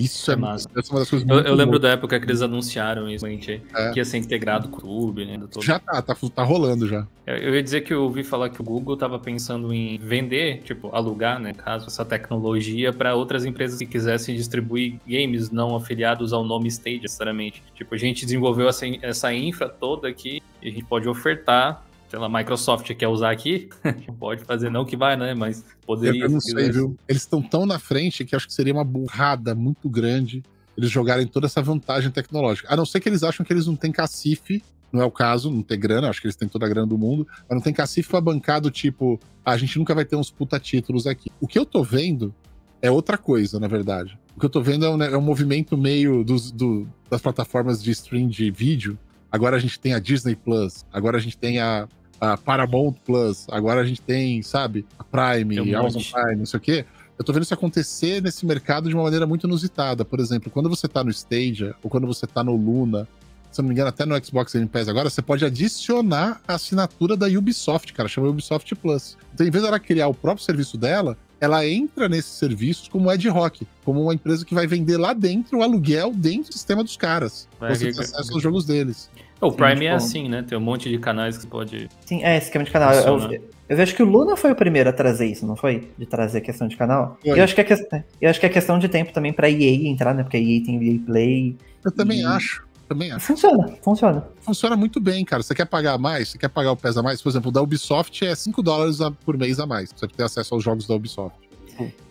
Isso é, é massa. Essa é uma das coisas eu, eu lembro da época que eles anunciaram isso, gente, é. que ia ser integrado com o YouTube, né? Todo... Já tá, tá, tá rolando já. Eu, eu, ia dizer que eu ouvi falar que o Google tava pensando em vender, tipo, alugar, né, caso, essa tecnologia para outras empresas que quisessem distribuir games não afiliados ao nome Stage, necessariamente. Tipo, a gente desenvolveu essa, essa infra toda aqui e a gente pode ofertar lá, Microsoft quer usar aqui, pode fazer, não que vai, né? Mas poderia. Eu, não sei, viu? Eles estão tão na frente que acho que seria uma burrada muito grande eles jogarem toda essa vantagem tecnológica. A não ser que eles acham que eles não têm cacife, não é o caso, não tem grana, acho que eles têm toda a grana do mundo, mas não tem cacife pra bancar do tipo, ah, a gente nunca vai ter uns puta títulos aqui. O que eu tô vendo é outra coisa, na verdade. O que eu tô vendo é um, é um movimento meio dos, do, das plataformas de stream de vídeo. Agora a gente tem a Disney Plus, agora a gente tem a, a Paramount Plus, agora a gente tem, sabe, a Prime, Amazon Prime, não sei o quê. Eu tô vendo isso acontecer nesse mercado de uma maneira muito inusitada. Por exemplo, quando você tá no Stadia, ou quando você tá no Luna, se não me engano, até no Xbox Game Pass agora, você pode adicionar a assinatura da Ubisoft, cara, chama Ubisoft Plus. Então, em vez dela criar o próprio serviço dela, ela entra nesses serviços como ad hoc, como uma empresa que vai vender lá dentro o aluguel dentro do sistema dos caras. Vai, você tem acesso aos jogos deles. O Prime tipo, é assim, né? Tem um monte de canais que você pode. Sim, é, esquema de canal. Eu, eu, vejo que o Luna foi o primeiro a trazer isso, não foi? De trazer a questão de canal. E eu acho que é, eu acho que é questão de tempo também pra EA entrar, né? Porque a EA tem EA Play. Eu também e... acho. Também acho. Funciona, funciona. Funciona muito bem, cara. Você quer pagar mais? Você quer pagar o PES a mais? Por exemplo, da Ubisoft é 5 dólares por mês a mais. Você ter acesso aos jogos da Ubisoft.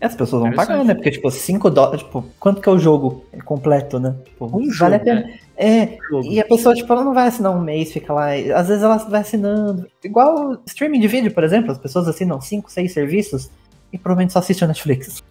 As pessoas vão pagar, né? Porque, tipo, 5 dólares, tipo, quanto que é o jogo completo, né? Tipo, um vale jogo, a pena. Né? É, e a pessoa, tipo, ela não vai assinar um mês, fica lá. Às vezes ela vai assinando. Igual streaming de vídeo, por exemplo, as pessoas assinam 5, 6 serviços e provavelmente só assiste a Netflix.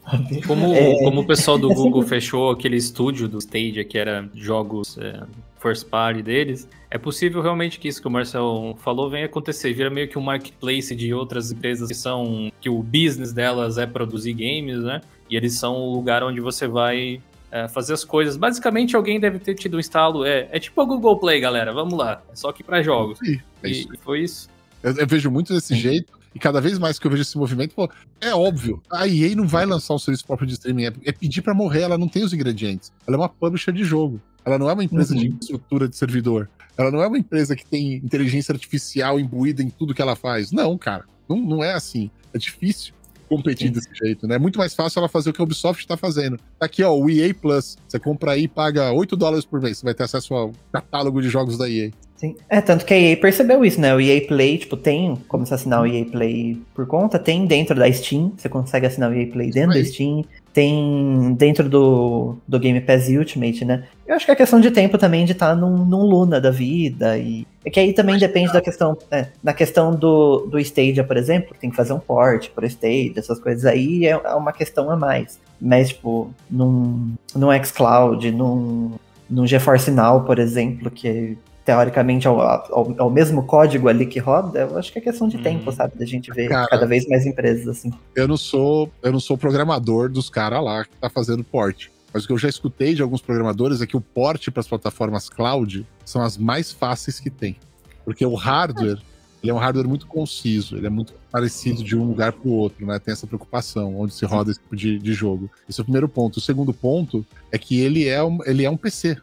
Como, é, como o pessoal do é Google sempre... fechou aquele estúdio do Stadia, que era jogos é, first party deles, é possível realmente que isso que o Marcel falou venha acontecer. Vira meio que um marketplace de outras empresas que são. que o business delas é produzir games, né? E eles são o lugar onde você vai é, fazer as coisas. Basicamente, alguém deve ter tido um instalo. É, é tipo a Google Play, galera. Vamos lá. É só que para jogos. Sim, é e, e, foi isso. Eu, eu, vejo muito desse Sim. jeito. E cada vez mais que eu vejo esse movimento, pô, é óbvio. A EA não vai lançar um serviço próprio de streaming. É, é pedir para morrer. Ela não tem os ingredientes. Ela é uma publisher de jogo. Ela não é uma empresa uhum. de estrutura de servidor. Ela não é uma empresa que tem inteligência artificial imbuída em tudo que ela faz. Não, cara. Não, não é assim. É difícil competir Sim. desse jeito, né? É muito mais fácil ela fazer o que a Ubisoft está fazendo. Tá aqui, ó, o EA Plus. Você compra aí e paga 8 dólares por mês. Você vai ter acesso ao catálogo de jogos da EA. Sim. É, tanto que a EA percebeu isso, né? O EA Play, tipo, tem como você assinar o EA Play por conta, tem dentro da Steam, você consegue assinar o EA Play dentro da Steam, tem dentro do, do Game Pass Ultimate, né? Eu acho que é questão de tempo também de estar tá num, num Luna da vida e... É que aí também depende da questão, é, na questão do, do Stadia, por exemplo, tem que fazer um port pro Stadia, essas coisas aí é, é uma questão a mais. Mas, tipo, num, num xCloud, num, num GeForce Now, por exemplo, que teoricamente ao, ao, ao, mesmo código ali que roda, eu acho que é questão de tempo, uhum. sabe? Da gente ver cara, cada vez mais empresas assim. Eu não sou, eu não sou programador dos caras lá que tá fazendo port. Mas o que eu já escutei de alguns programadores é que o port para as plataformas cloud são as mais fáceis que tem. Porque o hardware, ele é um hardware muito conciso, ele é muito parecido de um lugar para o outro, né? Tem essa preocupação onde se roda esse tipo de, de jogo. Esse é o primeiro ponto. O segundo ponto é que ele é um, ele é um PC.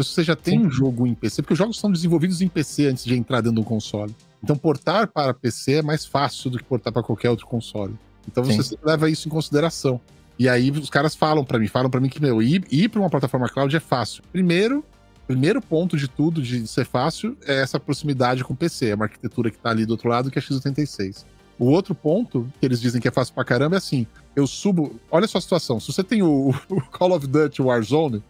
Então, se você já tem Sim. um jogo em PC, porque os jogos são desenvolvidos em PC antes de entrar dentro do console. Então, portar para PC é mais fácil do que portar para qualquer outro console. Então, Sim. você leva isso em consideração. E aí, os caras falam para mim, falam para mim que, meu, ir, ir para uma plataforma cloud é fácil. Primeiro, primeiro ponto de tudo, de ser fácil, é essa proximidade com o PC, é uma arquitetura que tá ali do outro lado, que é x86. O outro ponto, que eles dizem que é fácil pra caramba, é assim: eu subo. Olha só a situação. Se você tem o, o Call of Duty Warzone,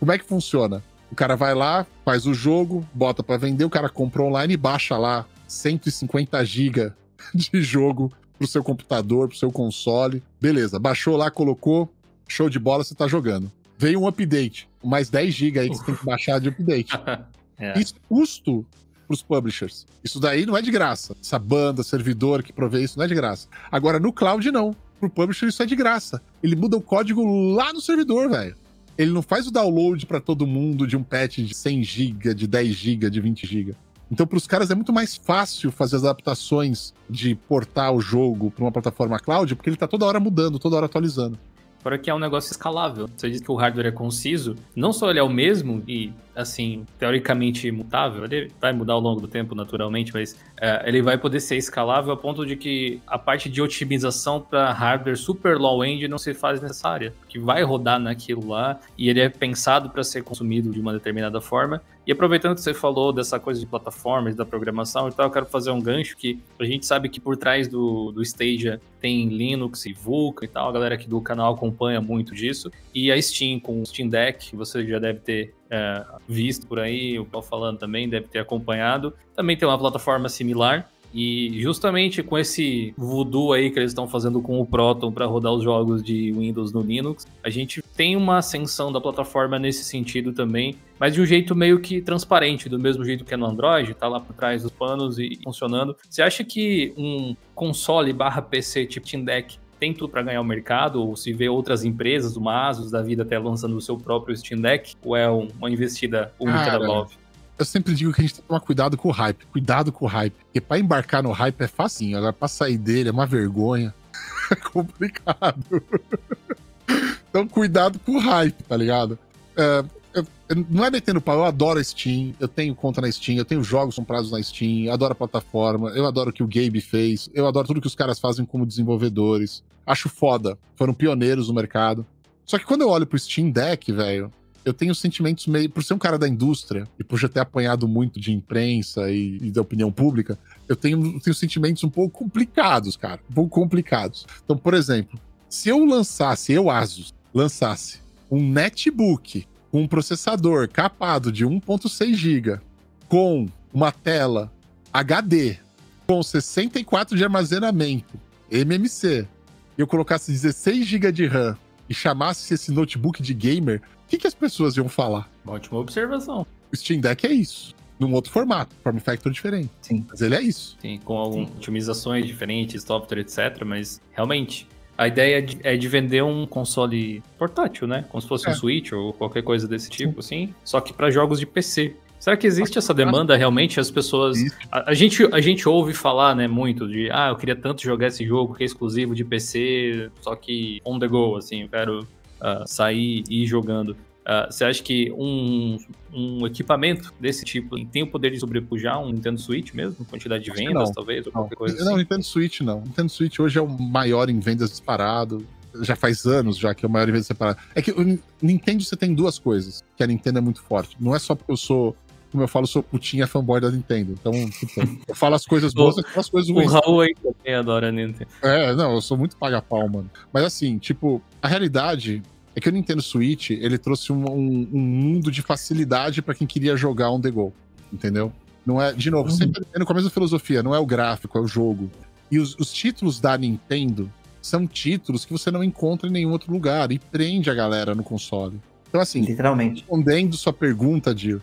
como é que funciona? O cara vai lá, faz o jogo, bota para vender, o cara compra online e baixa lá 150 GB de jogo pro seu computador, pro seu console. Beleza, baixou lá, colocou, show de bola, você tá jogando. Veio um update, mais 10 GB aí que você tem que baixar de update. é. Isso custo pros publishers. Isso daí não é de graça. Essa banda, servidor que provê isso não é de graça. Agora, no cloud, não. Pro publisher, isso é de graça. Ele muda o código lá no servidor, velho ele não faz o download para todo mundo de um patch de 100 GB, de 10 GB, de 20 GB. Então, para os caras é muito mais fácil fazer as adaptações de portar o jogo para uma plataforma cloud, porque ele está toda hora mudando, toda hora atualizando. Fora que é um negócio escalável. Você diz que o hardware é conciso, não só ele é o mesmo e, assim, teoricamente mutável, ele vai mudar ao longo do tempo, naturalmente, mas é, ele vai poder ser escalável a ponto de que a parte de otimização para hardware super low-end não se faz necessária, que vai rodar naquilo lá e ele é pensado para ser consumido de uma determinada forma e aproveitando que você falou dessa coisa de plataformas, da programação e tal, eu quero fazer um gancho que a gente sabe que por trás do, do Stadia tem Linux e Vulkan e tal, a galera aqui do canal acompanha muito disso. E a Steam com o Steam Deck, você já deve ter é, visto por aí, o Paulo falando também, deve ter acompanhado. Também tem uma plataforma similar. E justamente com esse voodoo aí que eles estão fazendo com o Proton para rodar os jogos de Windows no Linux, a gente tem uma ascensão da plataforma nesse sentido também, mas de um jeito meio que transparente, do mesmo jeito que é no Android, tá lá por trás dos panos e funcionando. Você acha que um console barra PC tipo Steam Deck tem tudo para ganhar o mercado, ou se vê outras empresas, o Asus da vida até lançando o seu próprio Steam Deck, ou é uma investida única Cara, da Valve? eu sempre digo que a gente tem que tomar cuidado com o hype. Cuidado com o hype. Porque pra embarcar no hype é facinho. Agora, pra sair dele é uma vergonha. é complicado. então, cuidado com o hype, tá ligado? É, eu, eu, não é metendo pau, eu adoro a Steam, eu tenho conta na Steam, eu tenho jogos comprados na Steam, eu adoro a plataforma, eu adoro o que o Gabe fez, eu adoro tudo que os caras fazem como desenvolvedores. Acho foda. Foram pioneiros no mercado. Só que quando eu olho pro Steam Deck, velho, eu tenho sentimentos meio. Por ser um cara da indústria e por já ter apanhado muito de imprensa e, e da opinião pública, eu tenho, tenho sentimentos um pouco complicados, cara. Um pouco complicados. Então, por exemplo, se eu lançasse, eu, Asus, lançasse um netbook um processador capado de 1.6 GB com uma tela HD com 64 de armazenamento MMC, e eu colocasse 16 GB de RAM e chamasse esse notebook de gamer, o que, que as pessoas iam falar? Uma ótima observação. O Steam Deck é isso. Num outro formato, form factor diferente. Sim. Mas ele é isso. Sim, com algumas otimizações diferentes, software, etc. Mas realmente, a ideia é de vender um console portátil, né? Como se fosse é. um Switch ou qualquer coisa desse tipo, Sim. assim. Só que para jogos de PC. Será que existe essa demanda realmente? As pessoas. A, a, gente, a gente ouve falar, né, muito de ah, eu queria tanto jogar esse jogo que é exclusivo de PC, só que on the go, assim, eu quero uh, sair e ir jogando. Uh, você acha que um, um equipamento desse tipo tem o poder de sobrepujar um Nintendo Switch mesmo? Quantidade de vendas, talvez, ou qualquer coisa Não, assim? Nintendo Switch não. Nintendo Switch hoje é o maior em vendas disparado. Já faz anos já que é o maior em vendas separado. É que o Nintendo você tem duas coisas, que a Nintendo é muito forte. Não é só porque eu sou como eu falo, sou putinha fanboy da Nintendo. Então, tipo, eu falo as coisas boas e falo as coisas ruins. O Raul aí também adora a Nintendo. É, não, eu sou muito paga-pau, mano. Mas assim, tipo, a realidade é que o Nintendo Switch, ele trouxe um, um, um mundo de facilidade para quem queria jogar on the go, entendeu? Não é, de novo, uhum. sempre com a mesma filosofia, não é o gráfico, é o jogo. E os, os títulos da Nintendo são títulos que você não encontra em nenhum outro lugar e prende a galera no console. Então, assim, literalmente. Respondendo sua pergunta, Dio,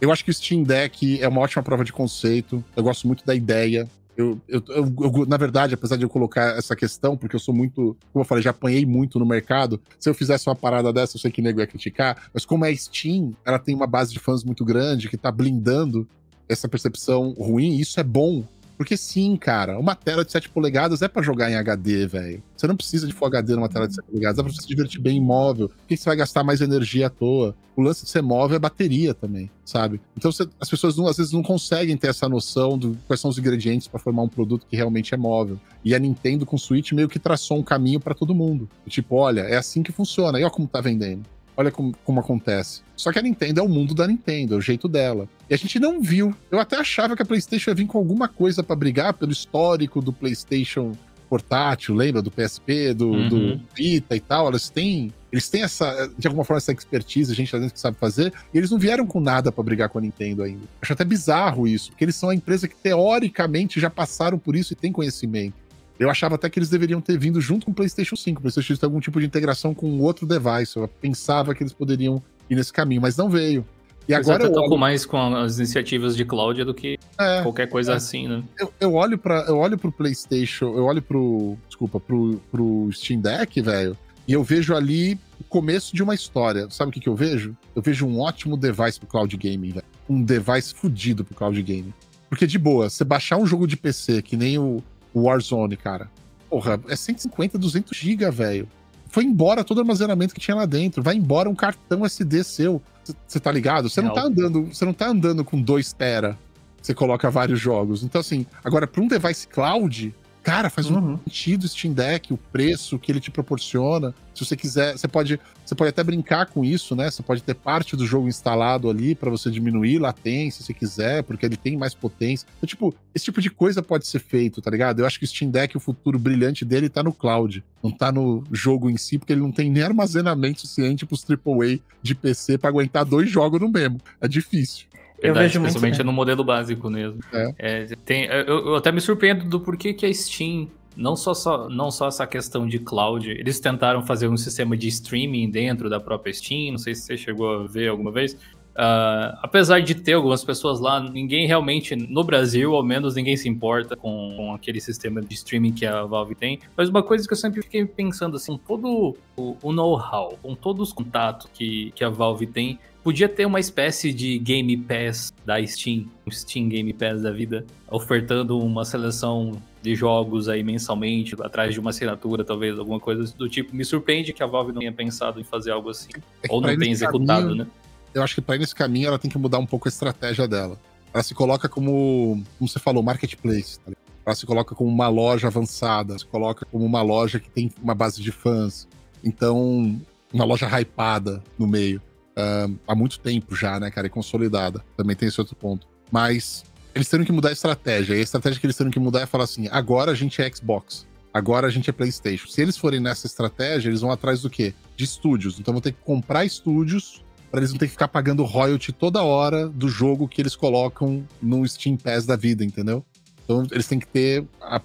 eu acho que o Steam Deck é uma ótima prova de conceito. Eu gosto muito da ideia. Eu, eu, eu, eu, na verdade, apesar de eu colocar essa questão, porque eu sou muito, como eu falei, já apanhei muito no mercado. Se eu fizesse uma parada dessa, eu sei que nego ia criticar, mas como é Steam, ela tem uma base de fãs muito grande que tá blindando essa percepção ruim, isso é bom porque sim, cara, uma tela de 7 polegadas é para jogar em HD, velho. Você não precisa de Full HD numa tela de 7 polegadas, dá pra você se divertir bem imóvel. Por que você vai gastar mais energia à toa? O lance de ser móvel é bateria também, sabe? Então você, as pessoas não, às vezes não conseguem ter essa noção de quais são os ingredientes para formar um produto que realmente é móvel. E a Nintendo com o Switch meio que traçou um caminho para todo mundo. Tipo, olha, é assim que funciona. E olha como tá vendendo. Olha como, como acontece. Só que a Nintendo é o mundo da Nintendo, é o jeito dela. E a gente não viu. Eu até achava que a PlayStation ia vir com alguma coisa para brigar pelo histórico do PlayStation portátil, lembra? Do PSP, do, uhum. do Vita e tal. Eles têm eles têm essa, de alguma forma, essa expertise, a gente tá dentro que sabe fazer, e eles não vieram com nada para brigar com a Nintendo ainda. Acho até bizarro isso, porque eles são a empresa que teoricamente já passaram por isso e tem conhecimento. Eu achava até que eles deveriam ter vindo junto com o PlayStation 5. O PlayStation 5 tem algum tipo de integração com outro device. Eu pensava que eles poderiam ir nesse caminho, mas não veio. E agora eu olho... mais com as iniciativas de cloud do que é, qualquer coisa é. assim, né? Eu, eu olho para eu olho pro PlayStation, eu olho pro, desculpa, pro, pro Steam Deck, velho, e eu vejo ali o começo de uma história. Sabe o que, que eu vejo? Eu vejo um ótimo device pro cloud gaming, velho. Um device fudido pro cloud gaming. Porque, de boa, você baixar um jogo de PC, que nem o, o Warzone, cara, porra, é 150, 200 GB, velho. Foi embora todo o armazenamento que tinha lá dentro. Vai embora um cartão SD seu. Você tá ligado? Você não tá andando, você não tá andando com 2 tera. Você coloca vários jogos. Então, assim, agora, para um device cloud, Cara, faz uhum. um sentido o Steam Deck, o preço que ele te proporciona. Se você quiser, você pode, você pode até brincar com isso, né? Você pode ter parte do jogo instalado ali para você diminuir latência, se quiser, porque ele tem mais potência. Então, tipo, esse tipo de coisa pode ser feito, tá ligado? Eu acho que o Steam Deck, o futuro brilhante dele tá no cloud, não tá no jogo em si, porque ele não tem nem armazenamento suficiente pros AAA de PC para aguentar dois jogos no mesmo. É difícil. Eu Verdade, vejo principalmente muito, no modelo básico mesmo. É. É, tem, eu, eu, até me surpreendo do porquê que a Steam, não só, só, não só essa questão de cloud, eles tentaram fazer um sistema de streaming dentro da própria Steam, não sei se você chegou a ver alguma vez. Uh, apesar de ter algumas pessoas lá, ninguém realmente, no Brasil, ao menos, ninguém se importa com, com, aquele sistema de streaming que a Valve tem. Mas uma coisa que eu sempre fiquei pensando, assim, todo o, o know-how, com todos os contatos que, que a Valve tem, Podia ter uma espécie de Game Pass da Steam, um Steam Game Pass da vida, ofertando uma seleção de jogos aí mensalmente, atrás de uma assinatura, talvez, alguma coisa do tipo. Me surpreende que a Valve não tenha pensado em fazer algo assim. É ou não tenha executado, caminho, né? Eu acho que para ir nesse caminho ela tem que mudar um pouco a estratégia dela. Ela se coloca como, como você falou, marketplace. Tá ela se coloca como uma loja avançada, se coloca como uma loja que tem uma base de fãs. Então, uma loja hypada no meio uh, há muito tempo já, né, cara? E consolidada. Também tem esse outro ponto. Mas eles têm que mudar a estratégia. E a estratégia que eles têm que mudar é falar assim: agora a gente é Xbox. Agora a gente é PlayStation. Se eles forem nessa estratégia, eles vão atrás do quê? De estúdios. Então vão ter que comprar estúdios para eles não ter que ficar pagando royalty toda hora do jogo que eles colocam no Steam Pass da vida, entendeu? Então eles têm que ter a,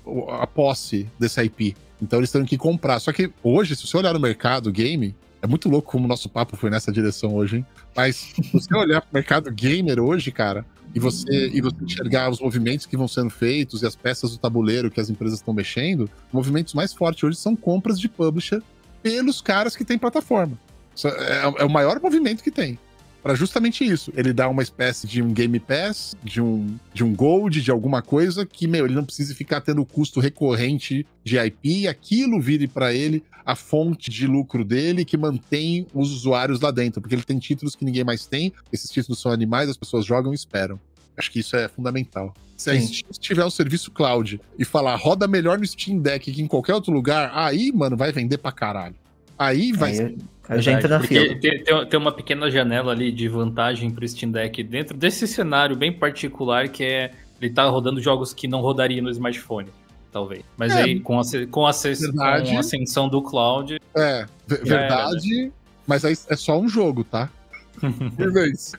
a posse desse IP. Então eles têm que comprar. Só que hoje, se você olhar no mercado game, é muito louco como o nosso papo foi nessa direção hoje, hein? Mas se você olhar para o mercado gamer hoje, cara, e você, e você enxergar os movimentos que vão sendo feitos e as peças do tabuleiro que as empresas estão mexendo, movimentos mais fortes hoje são compras de publisher pelos caras que têm plataforma. É, é o maior movimento que tem para justamente isso. Ele dá uma espécie de um Game Pass, de um, de um Gold, de alguma coisa que, meu, ele não precisa ficar tendo custo recorrente de IP e aquilo vire para ele a fonte de lucro dele que mantém os usuários lá dentro, porque ele tem títulos que ninguém mais tem, esses títulos são animais, as pessoas jogam e esperam. Acho que isso é fundamental. Se a Steam tiver um serviço cloud e falar roda melhor no Steam Deck que em qualquer outro lugar, aí, mano, vai vender pra caralho. Aí vai. Aí, a gente entra na fila. Tem, tem, uma pequena janela ali de vantagem para o Steam Deck dentro desse cenário bem particular que é ele tá rodando jogos que não rodaria no smartphone, talvez. Mas é, aí com a, com, a, com a ascensão do cloud. É, verdade, era, né? mas aí é só um jogo, tá? Por vez.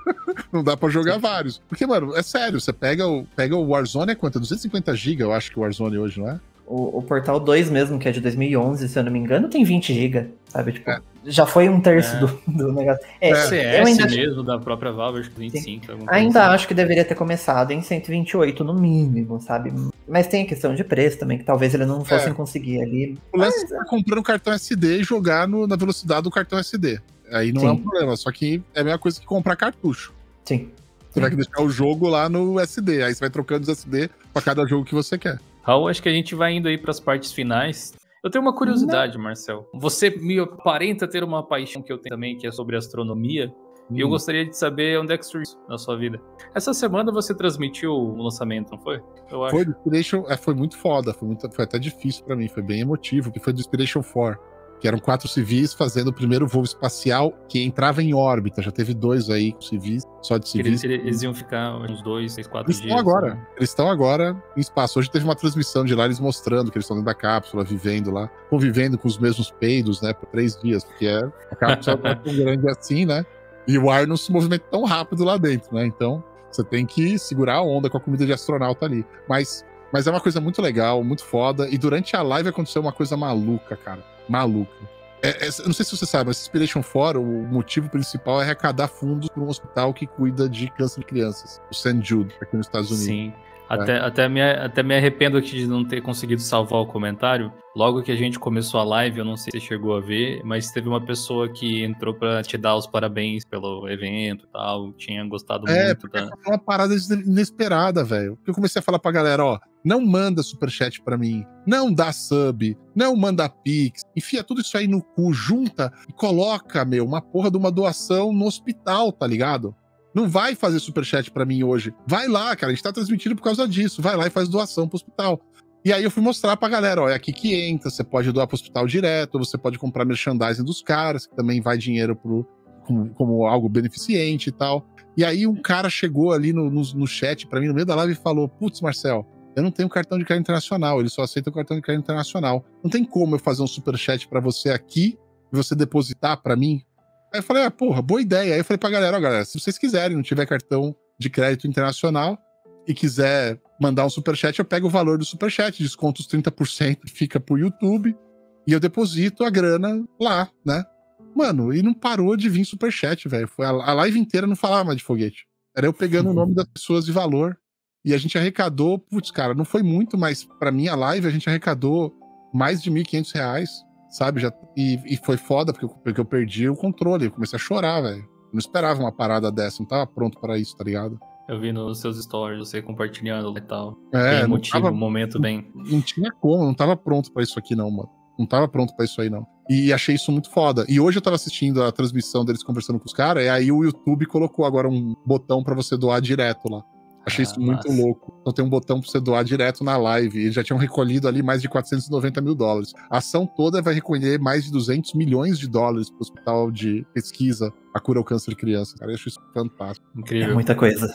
não dá pra jogar vários. Porque, mano, é sério, você pega o, pega o Warzone, é quanto? 250 GB, eu acho que o Warzone hoje, não é? O, o, Portal 2 mesmo, que é de 2011, se eu não me engano, tem 20 GB, sabe? Tipo, é. já foi um terço é. do, do negócio. É, é CS ainda mesmo, da própria Valve, acho que 25. Ainda assim. acho que deveria ter começado em 128 no mínimo, sabe? Mas tem a questão de preço também, que talvez eles não fossem é. conseguir ali. O lance é comprar um cartão SD e jogar no, na velocidade do cartão SD. Aí não Sim. é um problema, só que é a mesma coisa que comprar cartucho. Sim. Você vai deixar o jogo lá no SD, aí você vai trocando os SD para cada jogo que você quer. Raul, acho que a gente vai indo aí para as partes finais. Eu tenho uma curiosidade, Não. Marcel. Você me aparenta ter uma paixão que eu tenho também, que é sobre astronomia. Hum. E eu hum. gostaria de saber onde é que surgiu na sua vida. Essa semana você transmitiu o lançamento, não foi? Eu acho. Foi do Inspiration, é, foi muito foda, foi, muito, foi até difícil para mim, foi bem emotivo, que foi do Inspiration 4 que eram quatro civis fazendo o primeiro voo espacial que entrava em órbita. Já teve dois aí civis, só de civis. Eles, eles iam ficar uns dois, seis, quatro eles dias. Estão agora. Né? Eles estão agora em espaço. Hoje teve uma transmissão de lá, eles mostrando que eles estão dentro da cápsula, vivendo lá, convivendo com os mesmos peidos, né, por três dias, porque é, a cápsula é tão grande assim, né? E o ar não se movimenta tão rápido lá dentro, né? Então, você tem que segurar a onda com a comida de astronauta ali. Mas, mas é uma coisa muito legal, muito foda. E durante a live aconteceu uma coisa maluca, cara maluca. É, é, eu não sei se você sabe, mas Inspiration 4, o motivo principal é arrecadar fundos para um hospital que cuida de câncer de crianças, o St. Jude, aqui nos Estados Unidos. Sim. Até, até, me, até me arrependo aqui de não ter conseguido salvar o comentário. Logo que a gente começou a live, eu não sei se você chegou a ver, mas teve uma pessoa que entrou para te dar os parabéns pelo evento e tal. Tinha gostado é, muito. Foi uma parada inesperada, velho. Eu comecei a falar pra galera: ó, não manda superchat para mim, não dá sub, não manda pix, enfia tudo isso aí no cu, junta e coloca, meu, uma porra de uma doação no hospital, tá ligado? Não vai fazer superchat para mim hoje. Vai lá, cara, a gente tá transmitindo por causa disso. Vai lá e faz doação pro hospital. E aí eu fui mostrar pra galera, ó, é aqui que entra, você pode doar pro hospital direto, você pode comprar merchandising dos caras, que também vai dinheiro pro, como, como algo beneficente e tal. E aí um cara chegou ali no, no, no chat para mim, no meio da live, e falou, putz, Marcel, eu não tenho cartão de crédito internacional, ele só aceita o cartão de crédito internacional. Não tem como eu fazer um superchat para você aqui e você depositar para mim Aí eu falei, ah, porra, boa ideia. Aí eu falei pra galera, ó, galera, se vocês quiserem, não tiver cartão de crédito internacional e quiser mandar um superchat, eu pego o valor do superchat, desconto os 30%, fica pro YouTube e eu deposito a grana lá, né? Mano, e não parou de vir superchat, velho. Foi a, live inteira não falava mais de foguete. Era eu pegando o nome das pessoas de valor. E a gente arrecadou, putz, cara, não foi muito, mas pra minha live a gente arrecadou mais de R$ 1.500 sabe? Já, e, e foi foda porque eu, porque eu perdi o controle. Eu comecei a chorar, velho. Não esperava uma parada dessa, não tava pronto para isso, tá ligado? Eu vi nos seus stories, você compartilhando e tal. É, bem tava, um momento bem. Não tinha como, não tava pronto para isso aqui, não, mano. Não tava pronto para isso aí, não. E achei isso muito foda. E hoje eu tava assistindo a transmissão deles conversando com os caras, e aí o YouTube colocou agora um botão para você doar direto lá. Achei ah, isso muito massa. louco. Então tem um botão pra você doar direto na live. Eles já tinham recolhido ali mais de 490 mil dólares. A ação toda vai recolher mais de 200 milhões de dólares pro Hospital de Pesquisa a Cura ao Câncer de Criança. Cara, eu acho isso fantástico. Incrível. É muita coisa.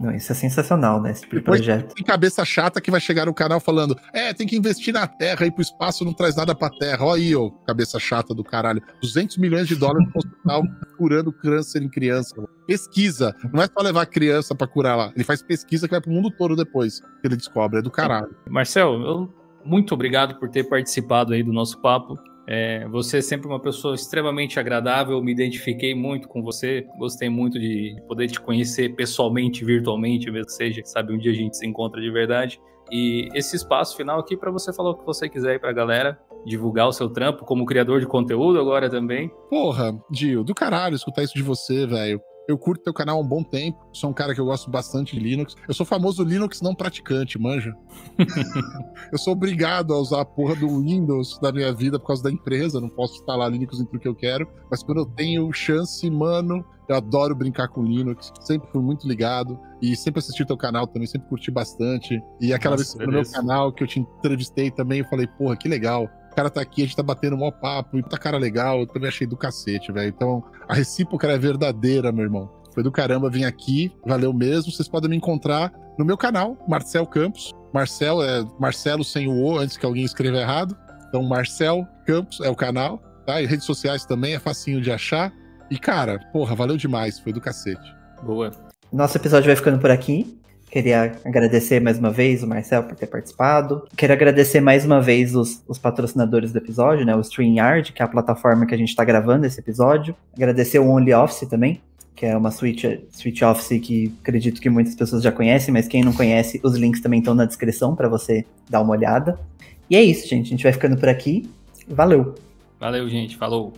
Não, isso é sensacional, né? Esse tipo Depois projeto. Tem cabeça chata que vai chegar no canal falando: é, tem que investir na Terra, ir pro espaço não traz nada pra Terra. Olha aí, ô, cabeça chata do caralho. 200 milhões de dólares no hospital curando câncer em criança. Pesquisa. Não é só levar a criança pra curar lá. Ele faz pesquisa que vai pro mundo todo depois que ele descobre. É do caralho. Marcel, eu, muito obrigado por ter participado aí do nosso papo. É, você é sempre uma pessoa extremamente agradável, me identifiquei muito com você, gostei muito de poder te conhecer pessoalmente, virtualmente, mesmo que seja, sabe, um dia a gente se encontra de verdade. E esse espaço final aqui para você falar o que você quiser aí pra galera, divulgar o seu trampo como criador de conteúdo agora também. Porra, Gil, do caralho escutar isso de você, velho. Eu curto teu canal há um bom tempo. Sou um cara que eu gosto bastante de Linux. Eu sou famoso Linux não praticante, manja. eu sou obrigado a usar a porra do Windows da minha vida por causa da empresa. Não posso instalar Linux em tudo que eu quero. Mas quando eu tenho chance, mano, eu adoro brincar com Linux. Sempre fui muito ligado. E sempre assisti teu canal também, sempre curti bastante. E aquela Nossa, vez no meu canal que eu te entrevistei também, eu falei, porra, que legal o cara tá aqui, a gente tá batendo mó papo, e tá cara legal, eu também achei do cacete, velho. Então, a recíproca é verdadeira, meu irmão. Foi do caramba vir aqui, valeu mesmo. Vocês podem me encontrar no meu canal, Marcel Campos. Marcel é Marcelo sem o O, antes que alguém escreva errado. Então, Marcel Campos é o canal, tá? E redes sociais também é facinho de achar. E, cara, porra, valeu demais, foi do cacete. Boa. Nosso episódio vai ficando por aqui. Queria agradecer mais uma vez o Marcel por ter participado. Quero agradecer mais uma vez os, os patrocinadores do episódio, né? O StreamYard, que é a plataforma que a gente está gravando esse episódio. Agradecer o OnlyOffice também, que é uma suite, suite Office que acredito que muitas pessoas já conhecem, mas quem não conhece, os links também estão na descrição para você dar uma olhada. E é isso, gente. A gente vai ficando por aqui. Valeu! Valeu, gente. Falou!